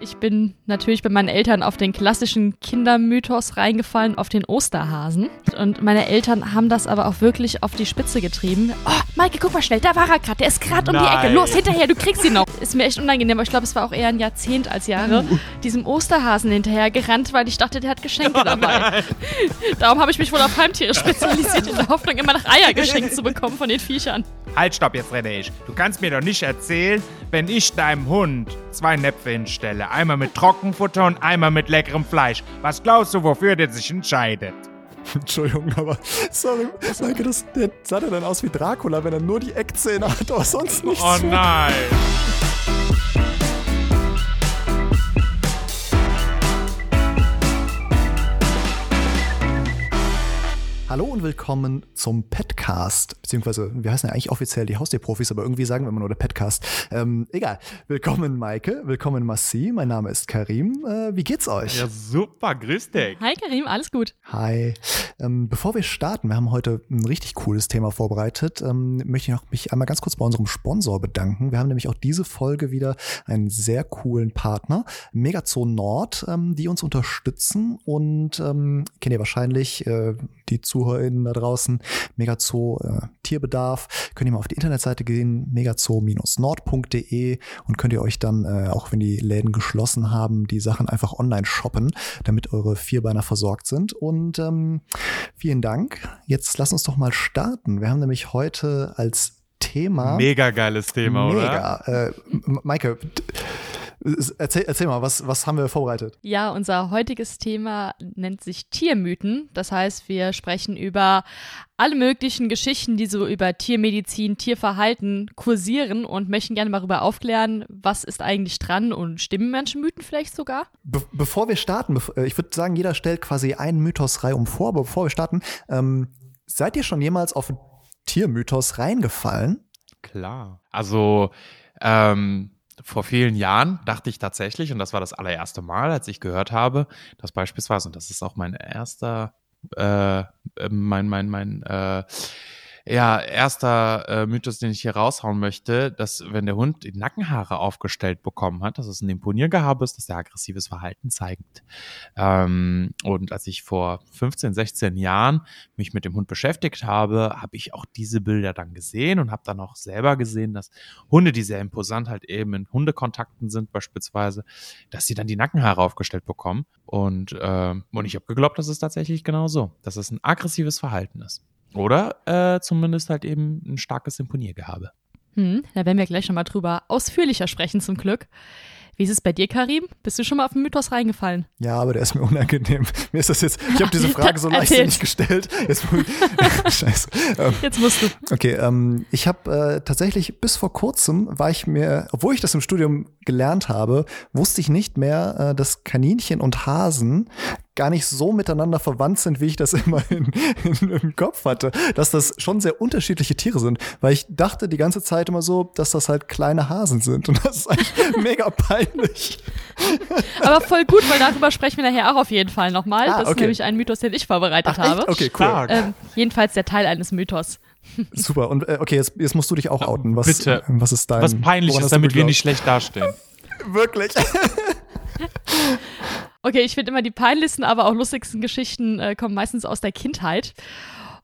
Ich bin natürlich bei meinen Eltern auf den klassischen Kindermythos reingefallen, auf den Osterhasen. Und meine Eltern haben das aber auch wirklich auf die Spitze getrieben. Oh, Maike, guck mal schnell, da war er gerade. Der ist gerade um die Ecke. Los, hinterher, du kriegst ihn noch. Ist mir echt unangenehm, aber ich glaube, es war auch eher ein Jahrzehnt als Jahre. Diesem Osterhasen hinterher gerannt, weil ich dachte, der hat Geschenke Oh dabei. Darum habe ich mich wohl auf Heimtiere spezialisiert, in der Hoffnung, immer noch Eier geschenkt zu bekommen von den Viechern. Halt, stopp jetzt, René. Du kannst mir doch nicht erzählen, wenn ich deinem Hund zwei Näpfe hinstelle. Einmal mit Trockenfutter und einmal mit leckerem Fleisch. Was glaubst du, wofür der sich entscheidet? Entschuldigung, aber sorry, Maike, das, der sah der dann aus wie Dracula, wenn er nur die Eckzähne hat, aber sonst nichts. Oh nein. Hallo und willkommen zum Petcast, beziehungsweise wir heißen ja eigentlich offiziell die Haustierprofis, aber irgendwie sagen wir immer nur der Petcast. Ähm, egal. Willkommen Maike, willkommen Massi, mein Name ist Karim. Äh, wie geht's euch? Ja, super, grüß dich. Hi Karim, alles gut. Hi. Ähm, bevor wir starten, wir haben heute ein richtig cooles Thema vorbereitet, ähm, möchte ich noch mich einmal ganz kurz bei unserem Sponsor bedanken. Wir haben nämlich auch diese Folge wieder einen sehr coolen Partner, Megazoo Nord, ähm, die uns unterstützen und ähm, kennt ihr wahrscheinlich äh, die ZuhörerInnen da draußen, Megazoo äh, Tierbedarf, könnt ihr mal auf die Internetseite gehen, megazoo-nord.de und könnt ihr euch dann, äh, auch wenn die Läden geschlossen haben, die Sachen einfach online shoppen, damit eure Vierbeiner versorgt sind. Und ähm, vielen Dank. Jetzt lass uns doch mal starten. Wir haben nämlich heute als Thema. Mega geiles Thema, oder? Mega. Äh, M- Maike, erzähl, erzähl mal, was, was haben wir vorbereitet? Ja, unser heutiges Thema nennt sich Tiermythen. Das heißt, wir sprechen über alle möglichen Geschichten, die so über Tiermedizin, Tierverhalten kursieren und möchten gerne mal darüber aufklären, was ist eigentlich dran und stimmen Menschenmythen vielleicht sogar? Be bevor wir starten, äh, ich würde sagen, jeder stellt quasi einen Mythos reihum vor, aber bevor wir starten, ähm, seid ihr schon jemals auf einen Tiermythos reingefallen? Klar. Also, ähm, vor vielen Jahren dachte ich tatsächlich, und das war das allererste Mal, als ich gehört habe, dass beispielsweise, und das ist auch mein erster, äh, äh, mein, mein, mein, äh, ja, erster äh, Mythos, den ich hier raushauen möchte, dass wenn der Hund die Nackenhaare aufgestellt bekommen hat, dass es ein Imponiergehabe ist, dass er aggressives Verhalten zeigt. Ähm, und als ich vor 15, 16 Jahren mich mit dem Hund beschäftigt habe, habe ich auch diese Bilder dann gesehen und habe dann auch selber gesehen, dass Hunde, die sehr imposant halt eben in Hundekontakten sind beispielsweise, dass sie dann die Nackenhaare aufgestellt bekommen. Und, ähm, und ich habe geglaubt, dass es tatsächlich genau so, dass es ein aggressives Verhalten ist. Oder äh, zumindest halt eben ein starkes Imponiergehabe. Hm, da werden wir gleich nochmal drüber ausführlicher sprechen zum Glück. Wie ist es bei dir, Karim? Bist du schon mal auf den Mythos reingefallen? Ja, aber der ist mir unangenehm. Mir ist das jetzt, ich habe diese Frage so leichtsinnig gestellt. Jetzt, scheiße. Ähm, Jetzt musst du. Okay, ähm, ich habe äh, tatsächlich bis vor kurzem war ich mir, obwohl ich das im Studium gelernt habe, wusste ich nicht mehr, äh, dass Kaninchen und Hasen gar nicht so miteinander verwandt sind, wie ich das immer in, in, im Kopf hatte, dass das schon sehr unterschiedliche Tiere sind, weil ich dachte die ganze Zeit immer so, dass das halt kleine Hasen sind und das ist eigentlich mega peinlich. Aber voll gut, weil darüber sprechen wir nachher auch auf jeden Fall nochmal. Ah, das ist nämlich ein Mythos, den ich vorbereitet Ach, habe. Okay, cool. Ähm, jedenfalls der Teil eines Mythos. Super. Und äh, okay, jetzt, jetzt musst du dich auch outen. Was, Bitte. äh, was ist dein Was peinlich ist, damit wir nicht schlecht dastehen. Wirklich. Okay, ich finde immer die peinlichsten, aber auch lustigsten Geschichten äh, kommen meistens aus der Kindheit.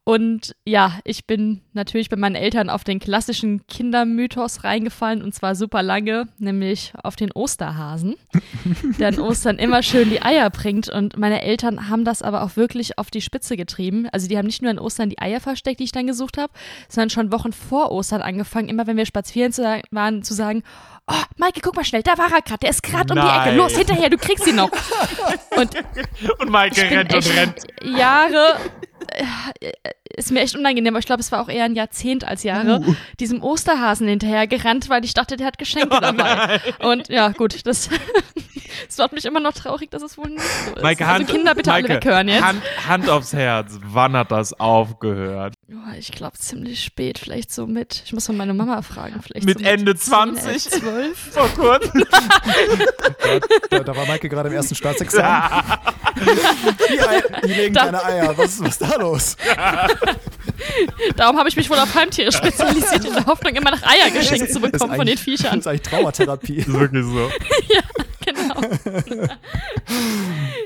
Und ja, ich bin natürlich bei meinen Eltern auf den klassischen Kindermythos reingefallen und zwar super lange, nämlich auf den Osterhasen, der an Ostern immer schön die Eier bringt. Und meine Eltern haben das aber auch wirklich auf die Spitze getrieben. Also die haben nicht nur an Ostern die Eier versteckt, die ich dann gesucht habe, sondern schon Wochen vor Ostern angefangen, immer wenn wir spazieren zu waren, zu sagen, oh, Maike, guck mal schnell, da war er gerade, der ist gerade um die Ecke, Nein. los, hinterher, du kriegst ihn noch. Und Und Maike rennt und rennt. Jahre, äh, ist mir echt unangenehm, aber ich glaube, es war auch eher ein Jahrzehnt als Jahre, Uh. diesem Osterhasen hinterher gerannt, weil ich dachte, der hat Geschenke dabei. Und ja, gut, das, das macht mich immer noch traurig, dass es wohl nicht so ist. Maike, Hand, also Kinder, bitte Maike, alle weghören jetzt. Hand, Hand aufs Herz. Wann hat das aufgehört? Oh, ich glaube, ziemlich spät, vielleicht so mit, ich muss mal meine Mama fragen, vielleicht Mit so Ende 10, 20? 11, 12. Vor kurzem. Da, da war Maike gerade im ersten Staatsexamen. die, die legen Da- keine Eier. Was, was ist da los? Darum habe ich mich wohl auf Heimtiere spezialisiert, in der Hoffnung, immer noch Eier geschenkt zu Das bekommen von den Viechern. Das ist eigentlich Traumatherapie. ist wirklich so. Genau. Genau.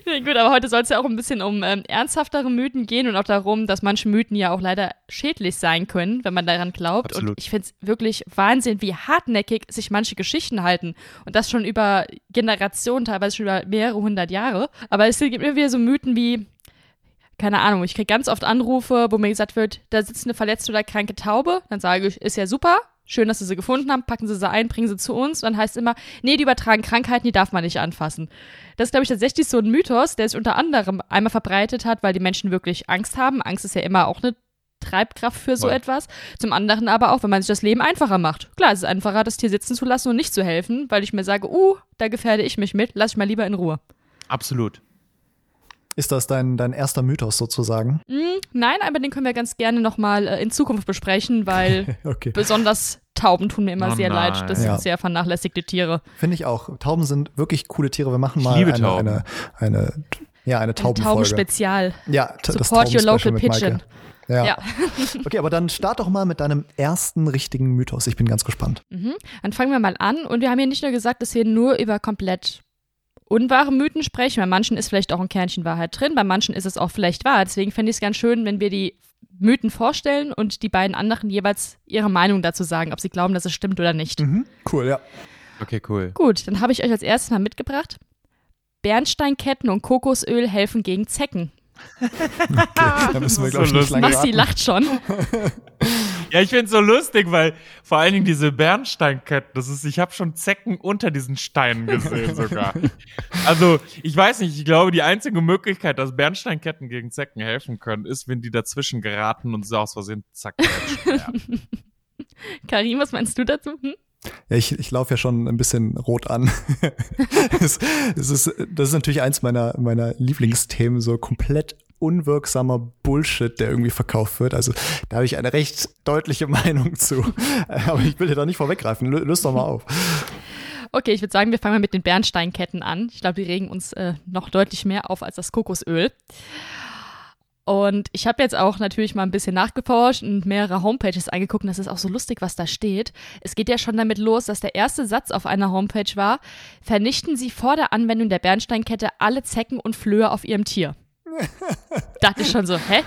ja, gut, aber heute soll es ja auch ein bisschen um ähm, ernsthaftere Mythen gehen und auch darum, dass manche Mythen ja auch leider schädlich sein können, wenn man daran glaubt. Absolut. Und ich finde es wirklich Wahnsinn, wie hartnäckig sich manche Geschichten halten. Und das schon über Generationen, teilweise schon über mehrere hundert Jahre. Aber es gibt immer wieder so Mythen wie, keine Ahnung, ich kriege ganz oft Anrufe, wo mir gesagt wird, da sitzt eine verletzte oder kranke Taube. Dann sage ich, ist ja super, schön, dass Sie sie gefunden haben, packen Sie sie ein, bringen sie zu uns. Und dann heißt es immer, nee, die übertragen Krankheiten, die darf man nicht anfassen. Das ist, glaube ich, tatsächlich so ein Mythos, der sich unter anderem einmal verbreitet hat, weil die Menschen wirklich Angst haben. Angst ist ja immer auch eine Treibkraft für so Voll. etwas. Zum anderen aber auch, wenn man sich das Leben einfacher macht. Klar, es ist einfacher, das Tier sitzen zu lassen und nicht zu helfen, weil ich mir sage, uh, da gefährde ich mich mit, lass ich mal lieber in Ruhe. Absolut. Ist das dein, dein erster Mythos sozusagen? Mm, nein, aber den können wir ganz gerne nochmal äh, in Zukunft besprechen, weil Okay. besonders Tauben tun mir immer Oh sehr nein. leid. Das Ja. sind sehr vernachlässigte Tiere. Finde ich auch. Tauben sind wirklich coole Tiere. Wir machen mal eine, Tauben. eine, eine, ja, eine Ein Taubenfolge. Taubenspezial. Ja, Support your local pigeon. Ja. Ja. Okay, aber dann start doch mal mit deinem ersten richtigen Mythos. Ich bin ganz gespannt. Mhm. Dann fangen wir mal an. Und wir haben hier nicht nur gesagt, dass wir nur über komplett unwahre Mythen sprechen. Bei manchen ist vielleicht auch ein Kernchen Wahrheit drin, bei manchen ist es auch vielleicht wahr. Deswegen fände ich es ganz schön, wenn wir die Mythen vorstellen und die beiden anderen jeweils ihre Meinung dazu sagen, ob sie glauben, dass es stimmt oder nicht. Mhm. Cool, ja. Okay, cool. Gut, dann habe ich euch als erstes mal mitgebracht. Bernsteinketten und Kokosöl helfen gegen Zecken. Da müssen wir, glaube ich, so nicht lange Maxi lacht schon. Ja, ich find's so lustig, weil vor allen Dingen diese Bernsteinketten, das ist, ich habe schon Zecken unter diesen Steinen gesehen sogar. also, ich weiß nicht, ich glaube, die einzige Möglichkeit, dass Bernsteinketten gegen Zecken helfen können, ist, wenn die dazwischen geraten und so aus Versehen zack. Karim, was meinst du dazu? Hm? Ja, ich, ich laufe ja schon ein bisschen rot an. es, es ist, das ist natürlich eins meiner, meiner Lieblingsthemen, so komplett unwirksamer Bullshit, der irgendwie verkauft wird. Also da habe ich eine recht deutliche Meinung zu. Aber ich will dir da nicht vorweggreifen. Lö- Löst doch mal auf. Okay, ich würde sagen, wir fangen mal mit den Bernsteinketten an. Ich glaube, die regen uns äh, noch deutlich mehr auf als das Kokosöl. Und ich habe jetzt auch natürlich mal ein bisschen nachgeforscht und mehrere Homepages angeguckt. Und das ist auch so lustig, was da steht. Es geht ja schon damit los, dass der erste Satz auf einer Homepage war: Vernichten Sie vor der Anwendung der Bernsteinkette alle Zecken und Flöhe auf Ihrem Tier. Dachte ich schon so, hä?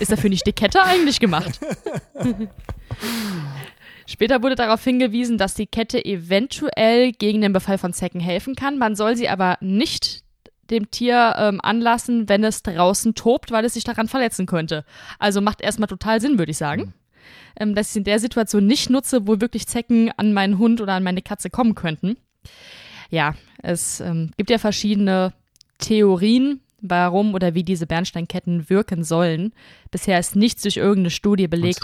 Ist dafür nicht die Kette eigentlich gemacht? Später wurde darauf hingewiesen, dass die Kette eventuell gegen den Befall von Zecken helfen kann. Man soll sie aber nicht dem Tier ähm, anlassen, wenn es draußen tobt, weil es sich daran verletzen könnte. Also macht erstmal total Sinn, würde ich sagen. Ähm, dass ich es in der Situation nicht nutze, wo wirklich Zecken an meinen Hund oder an meine Katze kommen könnten. Ja, es ähm, gibt ja verschiedene Theorien, warum oder wie diese Bernsteinketten wirken sollen. Bisher ist nichts durch irgendeine Studie belegt.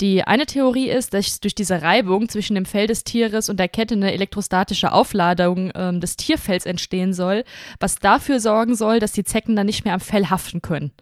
Die eine Theorie ist, dass durch diese Reibung zwischen dem Fell des Tieres und der Kette eine elektrostatische Aufladung ähm, des Tierfells entstehen soll, was dafür sorgen soll, dass die Zecken dann nicht mehr am Fell haften können.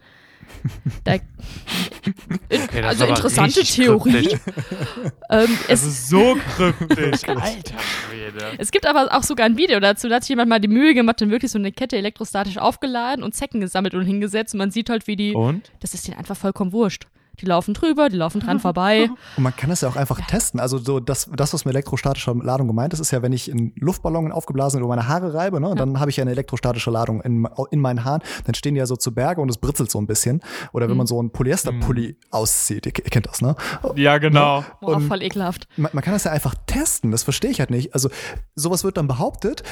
Da, okay, das also interessante Theorie. ähm, Das es, ist so kryptisch. Alter Schwede. es gibt aber auch sogar ein Video dazu, da hat sich jemand mal die Mühe gemacht und wirklich so eine Kette elektrostatisch aufgeladen und Zecken gesammelt und hingesetzt und man sieht halt, wie die, Und? das ist denen einfach vollkommen wurscht. Die laufen drüber, die laufen dran vorbei. Und man kann das ja auch einfach testen. Also so das, das, was mit elektrostatischer Ladung gemeint ist, ist ja, wenn ich einen Luftballon aufgeblasen über meine Haare reibe, ne, und dann habe ich ja eine elektrostatische Ladung in, in meinen Haaren, dann stehen die ja so zu Berge und es britzelt so ein bisschen. Oder wenn man so einen Polyesterpulli auszieht, ihr, ihr kennt das, ne? Ja, genau. Boah, Und- voll ekelhaft. Man, man kann das ja einfach testen, das verstehe ich halt nicht. Also sowas wird dann behauptet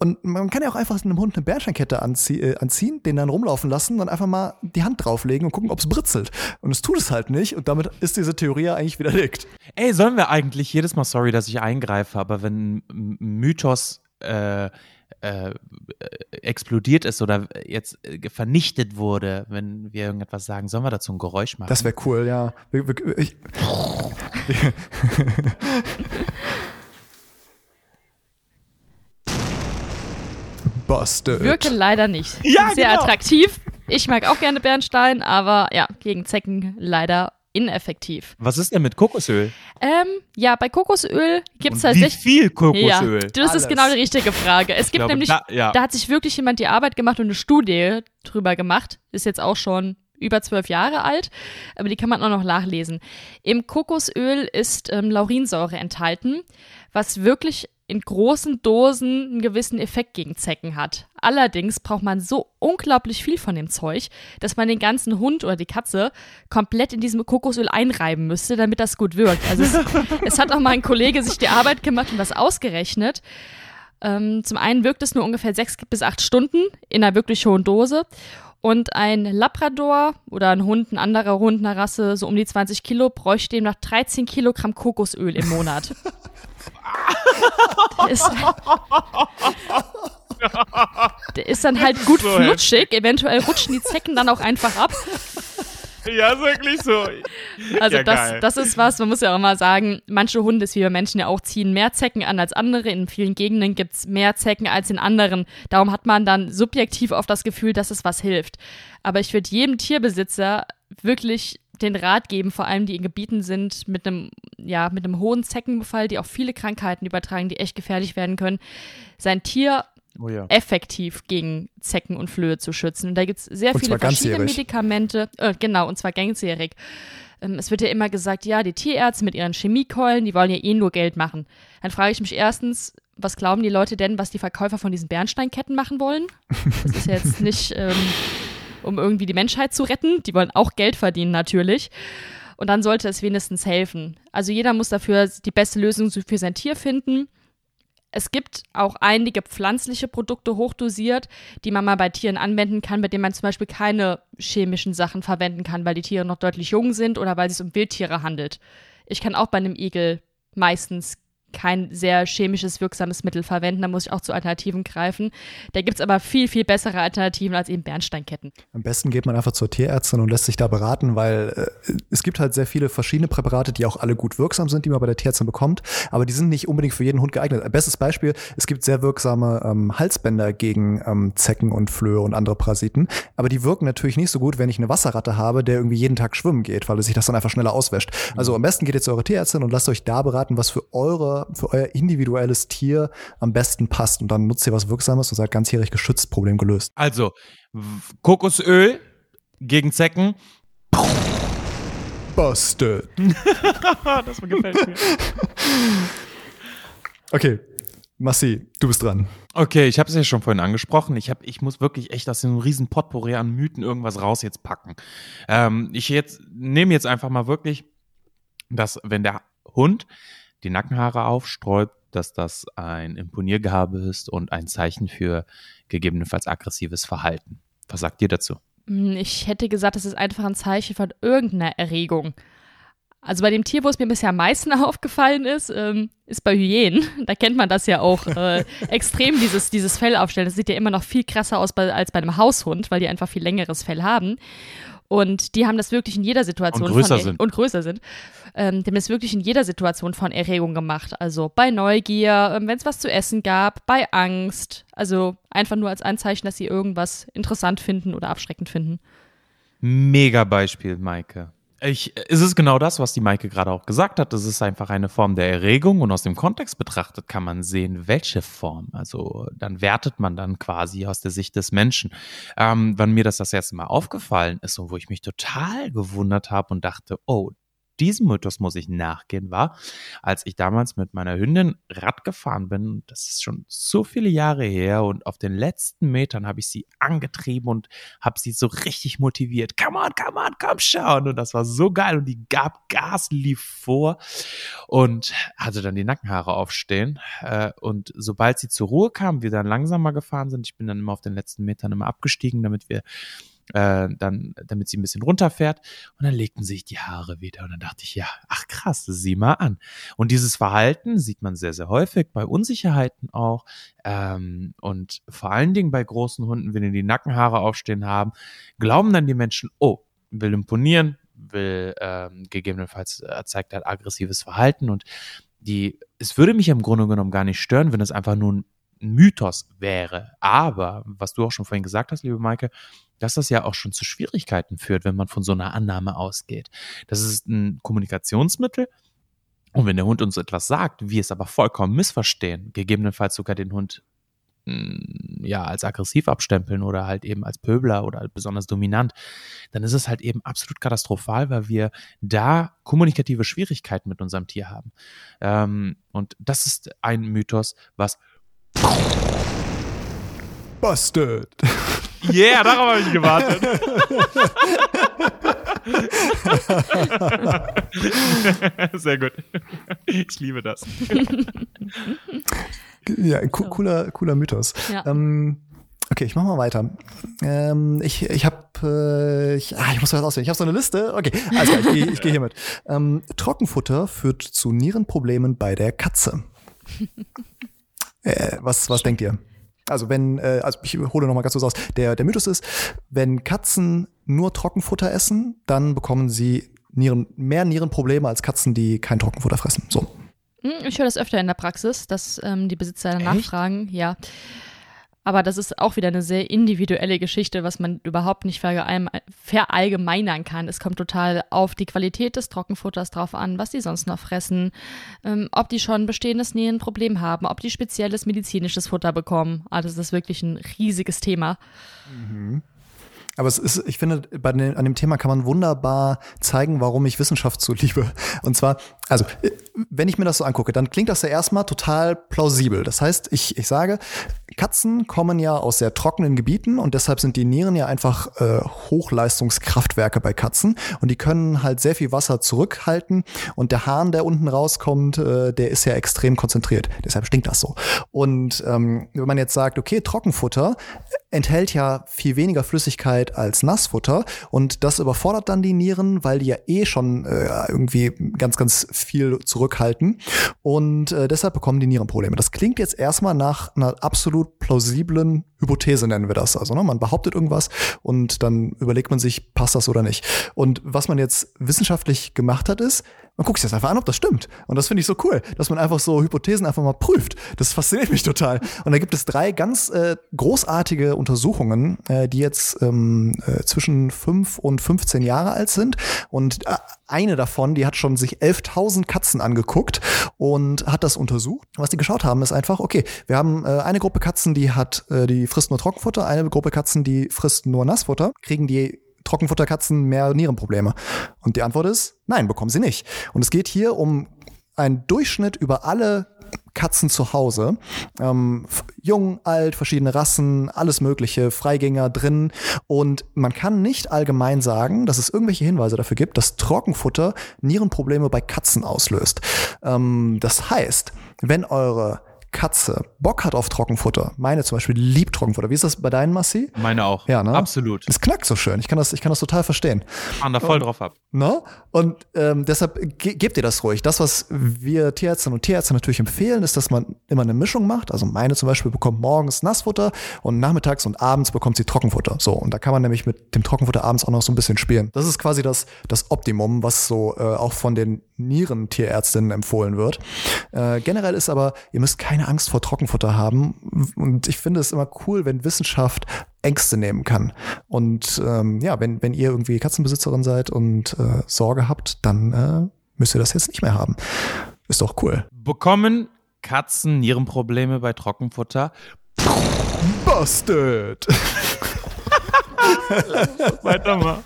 und man kann ja auch einfach einem Hund eine Bernsteinkette anzie äh, anziehen, den dann rumlaufen lassen und einfach mal die Hand drauflegen und gucken, ob es britzelt. Und es tut es halt nicht und damit ist diese Theorie ja eigentlich widerlegt. Ey, sollen wir eigentlich jedes Mal, sorry, dass ich eingreife, aber wenn ein Mythos äh, äh, explodiert ist oder jetzt äh, vernichtet wurde, wenn wir irgendetwas sagen, sollen wir dazu ein Geräusch machen? Das wäre cool, ja. Ich, Busted. Wirke leider nicht. Ja, Sehr genau. attraktiv. Ich mag auch gerne Bernstein, aber ja, gegen Zecken leider ineffektiv. Was ist denn mit Kokosöl? Ähm, ja, bei Kokosöl gibt es Und wie tatsächlich. viel Ja, Kokosöl? das Alles. ist genau die richtige Frage. Es Ich gibt glaube, nämlich, da, ja. da hat sich wirklich jemand die Arbeit gemacht und eine Studie drüber gemacht. Ist jetzt auch schon über zwölf Jahre alt, aber die kann man auch noch nachlesen. Im Kokosöl ist ähm, Laurinsäure enthalten, was wirklich in großen Dosen einen gewissen Effekt gegen Zecken hat. Allerdings braucht man so unglaublich viel von dem Zeug, dass man den ganzen Hund oder die Katze komplett in diesem Kokosöl einreiben müsste, damit das gut wirkt. Also es, es hat auch mal ein Kollege sich die Arbeit gemacht und das ausgerechnet. Ähm, zum einen wirkt es nur ungefähr sechs bis acht Stunden in einer wirklich hohen Dose. Und ein Labrador oder ein Hund, ein anderer Hund einer Rasse, so um die 20 Kilo, bräuchte demnach 13 Kilogramm Kokosöl im Monat. der, ist, der ist dann halt gut flutschig. Eventuell rutschen die Zecken dann auch einfach ab. Ja, wirklich so. Also Ja, das, geil. das ist was, man muss ja auch mal sagen, manche Hunde, ist wie bei Menschen ja auch, ziehen mehr Zecken an als andere. In vielen Gegenden gibt es mehr Zecken als in anderen. Darum hat man dann subjektiv oft das Gefühl, dass es was hilft. Aber ich würde jedem Tierbesitzer wirklich den Rat geben, vor allem die in Gebieten sind mit einem, ja, mit einem hohen Zeckenbefall, die auch viele Krankheiten übertragen, die echt gefährlich werden können, sein Tier Oh ja. effektiv gegen Zecken und Flöhe zu schützen. Und da gibt es sehr Und viele verschiedene ganzjährig. Medikamente. Äh, genau, und zwar ganzjährig. Ähm, es wird ja immer gesagt, ja, die Tierärzte mit ihren Chemiekeulen, die wollen ja eh nur Geld machen. Dann frage ich mich erstens, was glauben die Leute denn, was die Verkäufer von diesen Bernsteinketten machen wollen? Das ist ja jetzt nicht, ähm, um irgendwie die Menschheit zu retten. Die wollen auch Geld verdienen natürlich. Und dann sollte es wenigstens helfen. Also jeder muss dafür die beste Lösung für sein Tier finden. Es gibt auch einige pflanzliche Produkte hochdosiert, die man mal bei Tieren anwenden kann, bei denen man zum Beispiel keine chemischen Sachen verwenden kann, weil die Tiere noch deutlich jung sind oder weil es um Wildtiere handelt. Ich kann auch bei einem Igel meistens kein sehr chemisches, wirksames Mittel verwenden. Da muss ich auch zu Alternativen greifen. Da gibt es aber viel, viel bessere Alternativen als eben Bernsteinketten. Am besten geht man einfach zur Tierärztin und lässt sich da beraten, weil äh, es gibt halt sehr viele verschiedene Präparate, die auch alle gut wirksam sind, die man bei der Tierärztin bekommt, aber die sind nicht unbedingt für jeden Hund geeignet. Bestes Beispiel, es gibt sehr wirksame ähm, Halsbänder gegen ähm, Zecken und Flöhe und andere Parasiten, aber die wirken natürlich nicht so gut, wenn ich eine Wasserratte habe, der irgendwie jeden Tag schwimmen geht, weil sich das dann einfach schneller auswäscht. Also am besten geht ihr zu eurer Tierärztin und lasst euch da beraten, was für eure, für euer individuelles Tier am besten passt und dann nutzt ihr was Wirksames und seid ganzjährig geschützt, Problem gelöst. Also, Kokosöl gegen Zecken. Busted. das gefällt mir. Okay, Massi, du bist dran. Okay, ich habe es ja schon vorhin angesprochen. Ich, hab, ich muss wirklich echt aus dem riesen Potpourri an Mythen irgendwas raus jetzt packen. Ähm, ich jetzt nehme jetzt einfach mal wirklich, dass wenn der Hund die Nackenhaare aufsträubt, dass das ein Imponiergehabe ist und ein Zeichen für gegebenenfalls aggressives Verhalten. Was sagt ihr dazu? Hm, Ich hätte gesagt, das ist einfach ein Zeichen von irgendeiner Erregung. Also bei dem Tier, wo es mir bisher am meisten aufgefallen ist, ähm, ist bei Hyänen. Da kennt man das ja auch äh, extrem, dieses, dieses Fell aufstellen. Das sieht ja immer noch viel krasser aus bei, als bei einem Haushund, weil die einfach viel längeres Fell haben. Und die haben das wirklich in jeder Situation Und größer von, sind. und größer sind. Ähm, die haben das wirklich in jeder Situation von Erregung gemacht. Also bei Neugier, ähm, wenn es was zu essen gab, bei Angst. Also einfach nur als Anzeichen, dass sie irgendwas interessant finden oder abschreckend finden. Mega Beispiel, Maike. Ich, es ist genau das, was die Maike gerade auch gesagt hat. Es ist einfach eine Form der Erregung und aus dem Kontext betrachtet kann man sehen, welche Form. Also dann wertet man dann quasi aus der Sicht des Menschen. Ähm, wann mir das das erste Mal aufgefallen ist und wo ich mich total gewundert habe und dachte, oh, diesem Mythos muss ich nachgehen, war, als ich damals mit meiner Hündin Rad gefahren bin. Das ist schon so viele Jahre her und auf den letzten Metern habe ich sie angetrieben und habe sie so richtig motiviert. Come on, come on, komm schon. Und das war so geil und die gab Gas, lief vor und hatte dann die Nackenhaare aufstehen. Äh, Und sobald sie zur Ruhe kam, wir dann langsamer gefahren sind, ich bin dann immer auf den letzten Metern immer abgestiegen, damit wir äh, dann, damit sie ein bisschen runterfährt. Und dann legten sich die Haare wieder. Und dann dachte ich, ja, ach krass, sieh mal an. Und dieses Verhalten sieht man sehr, sehr häufig bei Unsicherheiten auch. Ähm, und vor allen Dingen bei großen Hunden, wenn die Nackenhaare aufstehen haben, glauben dann die Menschen, oh, will imponieren, will ähm, gegebenenfalls äh, zeigt halt aggressives Verhalten und die, es würde mich im Grunde genommen gar nicht stören, wenn es einfach nur ein Mythos wäre. Aber, was du auch schon vorhin gesagt hast, liebe Maike, dass das ja auch schon zu Schwierigkeiten führt, wenn man von so einer Annahme ausgeht. Das ist ein Kommunikationsmittel. Und wenn der Hund uns etwas sagt, wir es aber vollkommen missverstehen, gegebenenfalls sogar den Hund mm, ja als aggressiv abstempeln oder halt eben als Pöbler oder besonders dominant, dann ist es halt eben absolut katastrophal, weil wir da kommunikative Schwierigkeiten mit unserem Tier haben. Ähm, und das ist ein Mythos, was Busted. Yeah, darauf habe ich gewartet. Sehr gut. Ich liebe das. Ja, co cooler, cooler Mythos. Ja. Ähm, okay, ich mach mal weiter. Ähm, ich ich habe, äh, ich, ah, ich muss was auswählen. Ich habe so eine Liste. Okay, also ich gehe ich geh hier mit. Ähm, Trockenfutter führt zu Nierenproblemen bei der Katze. Äh, was was denkt ihr? Also wenn, äh, also ich hole noch mal ganz kurz aus. Der, der Mythos ist, wenn Katzen nur Trockenfutter essen, dann bekommen sie Nieren, mehr Nierenprobleme als Katzen, die kein Trockenfutter fressen. So. Hm, ich höre das öfter in der Praxis, dass ähm, die Besitzer nachfragen, ja. Aber das ist auch wieder eine sehr individuelle Geschichte, was man überhaupt nicht verallgemeinern kann. Es kommt total auf die Qualität des Trockenfutters drauf an, was die sonst noch fressen, ähm, ob die schon bestehendes Nierenproblem haben, ob die spezielles medizinisches Futter bekommen. Also das ist wirklich ein riesiges Thema. Mhm. Aber es ist, ich finde, bei den, an dem Thema kann man wunderbar zeigen, warum ich Wissenschaft so liebe. Und zwar, also, wenn ich mir das so angucke, dann klingt das ja erstmal total plausibel. Das heißt, ich, ich sage, Katzen kommen ja aus sehr trockenen Gebieten und deshalb sind die Nieren ja einfach äh, Hochleistungskraftwerke bei Katzen und die können halt sehr viel Wasser zurückhalten und der Hahn, der unten rauskommt, äh, der ist ja extrem konzentriert. Deshalb stinkt das so. Und ähm, wenn man jetzt sagt, okay, Trockenfutter enthält ja viel weniger Flüssigkeit als Nassfutter und das überfordert dann die Nieren, weil die ja eh schon äh, irgendwie ganz, ganz viel zurückhalten und äh, deshalb bekommen die Nierenprobleme. Das klingt jetzt erstmal nach einer absolut plausiblen Hypothese, nennen wir das. Also ne, man behauptet irgendwas und dann überlegt man sich, passt das oder nicht. Und was man jetzt wissenschaftlich gemacht hat, ist, man guckt sich das einfach an, ob das stimmt. Und das finde ich so cool, dass man einfach so Hypothesen einfach mal prüft. Das fasziniert mich total. Und da gibt es drei ganz äh, großartige Untersuchungen, äh, die jetzt ähm, äh, zwischen fünf und 15 Jahre alt sind. Und äh, eine davon, die hat schon sich 11.000 Katzen angeguckt und hat das untersucht. Was die geschaut haben, ist einfach, okay, wir haben äh, eine Gruppe Katzen, die hat, äh, die frisst nur Trockenfutter, eine Gruppe Katzen, die frisst nur Nassfutter. Kriegen die Trockenfutterkatzen mehr Nierenprobleme? Und die Antwort ist, nein, bekommen sie nicht. Und es geht hier um einen Durchschnitt über alle Katzen zu Hause. Ähm, jung, alt, verschiedene Rassen, alles Mögliche, Freigänger drin. Und man kann nicht allgemein sagen, dass es irgendwelche Hinweise dafür gibt, dass Trockenfutter Nierenprobleme bei Katzen auslöst. Ähm, das heißt, wenn eure Katze Bock hat auf Trockenfutter, meine zum Beispiel liebt Trockenfutter. Wie ist das bei deinen, Massi? Meine auch. Ja, ne? Absolut. Es knackt so schön. Ich kann das, ich kann das total verstehen. Fahren da voll und, drauf ab. Ne? Und ähm, deshalb ge gebt ihr das ruhig. Das, was wir Tierärztinnen und Tierärzte natürlich empfehlen, ist, dass man immer eine Mischung macht. Also meine zum Beispiel bekommt morgens Nassfutter und nachmittags und abends bekommt sie Trockenfutter. So, und da kann man nämlich mit dem Trockenfutter abends auch noch so ein bisschen spielen. Das ist quasi das, das Optimum, was so äh, auch von den Nierentierärztinnen empfohlen wird. Äh, generell ist aber, ihr müsst keine Angst vor Trockenfutter haben. Und ich finde es immer cool, wenn Wissenschaft Ängste nehmen kann. Und ähm, ja, wenn, wenn ihr irgendwie Katzenbesitzerin seid und äh, Sorge habt, dann äh, müsst ihr das jetzt nicht mehr haben. Ist doch cool. Bekommen Katzen Nierenprobleme bei Trockenfutter? Busted! Weitermachen.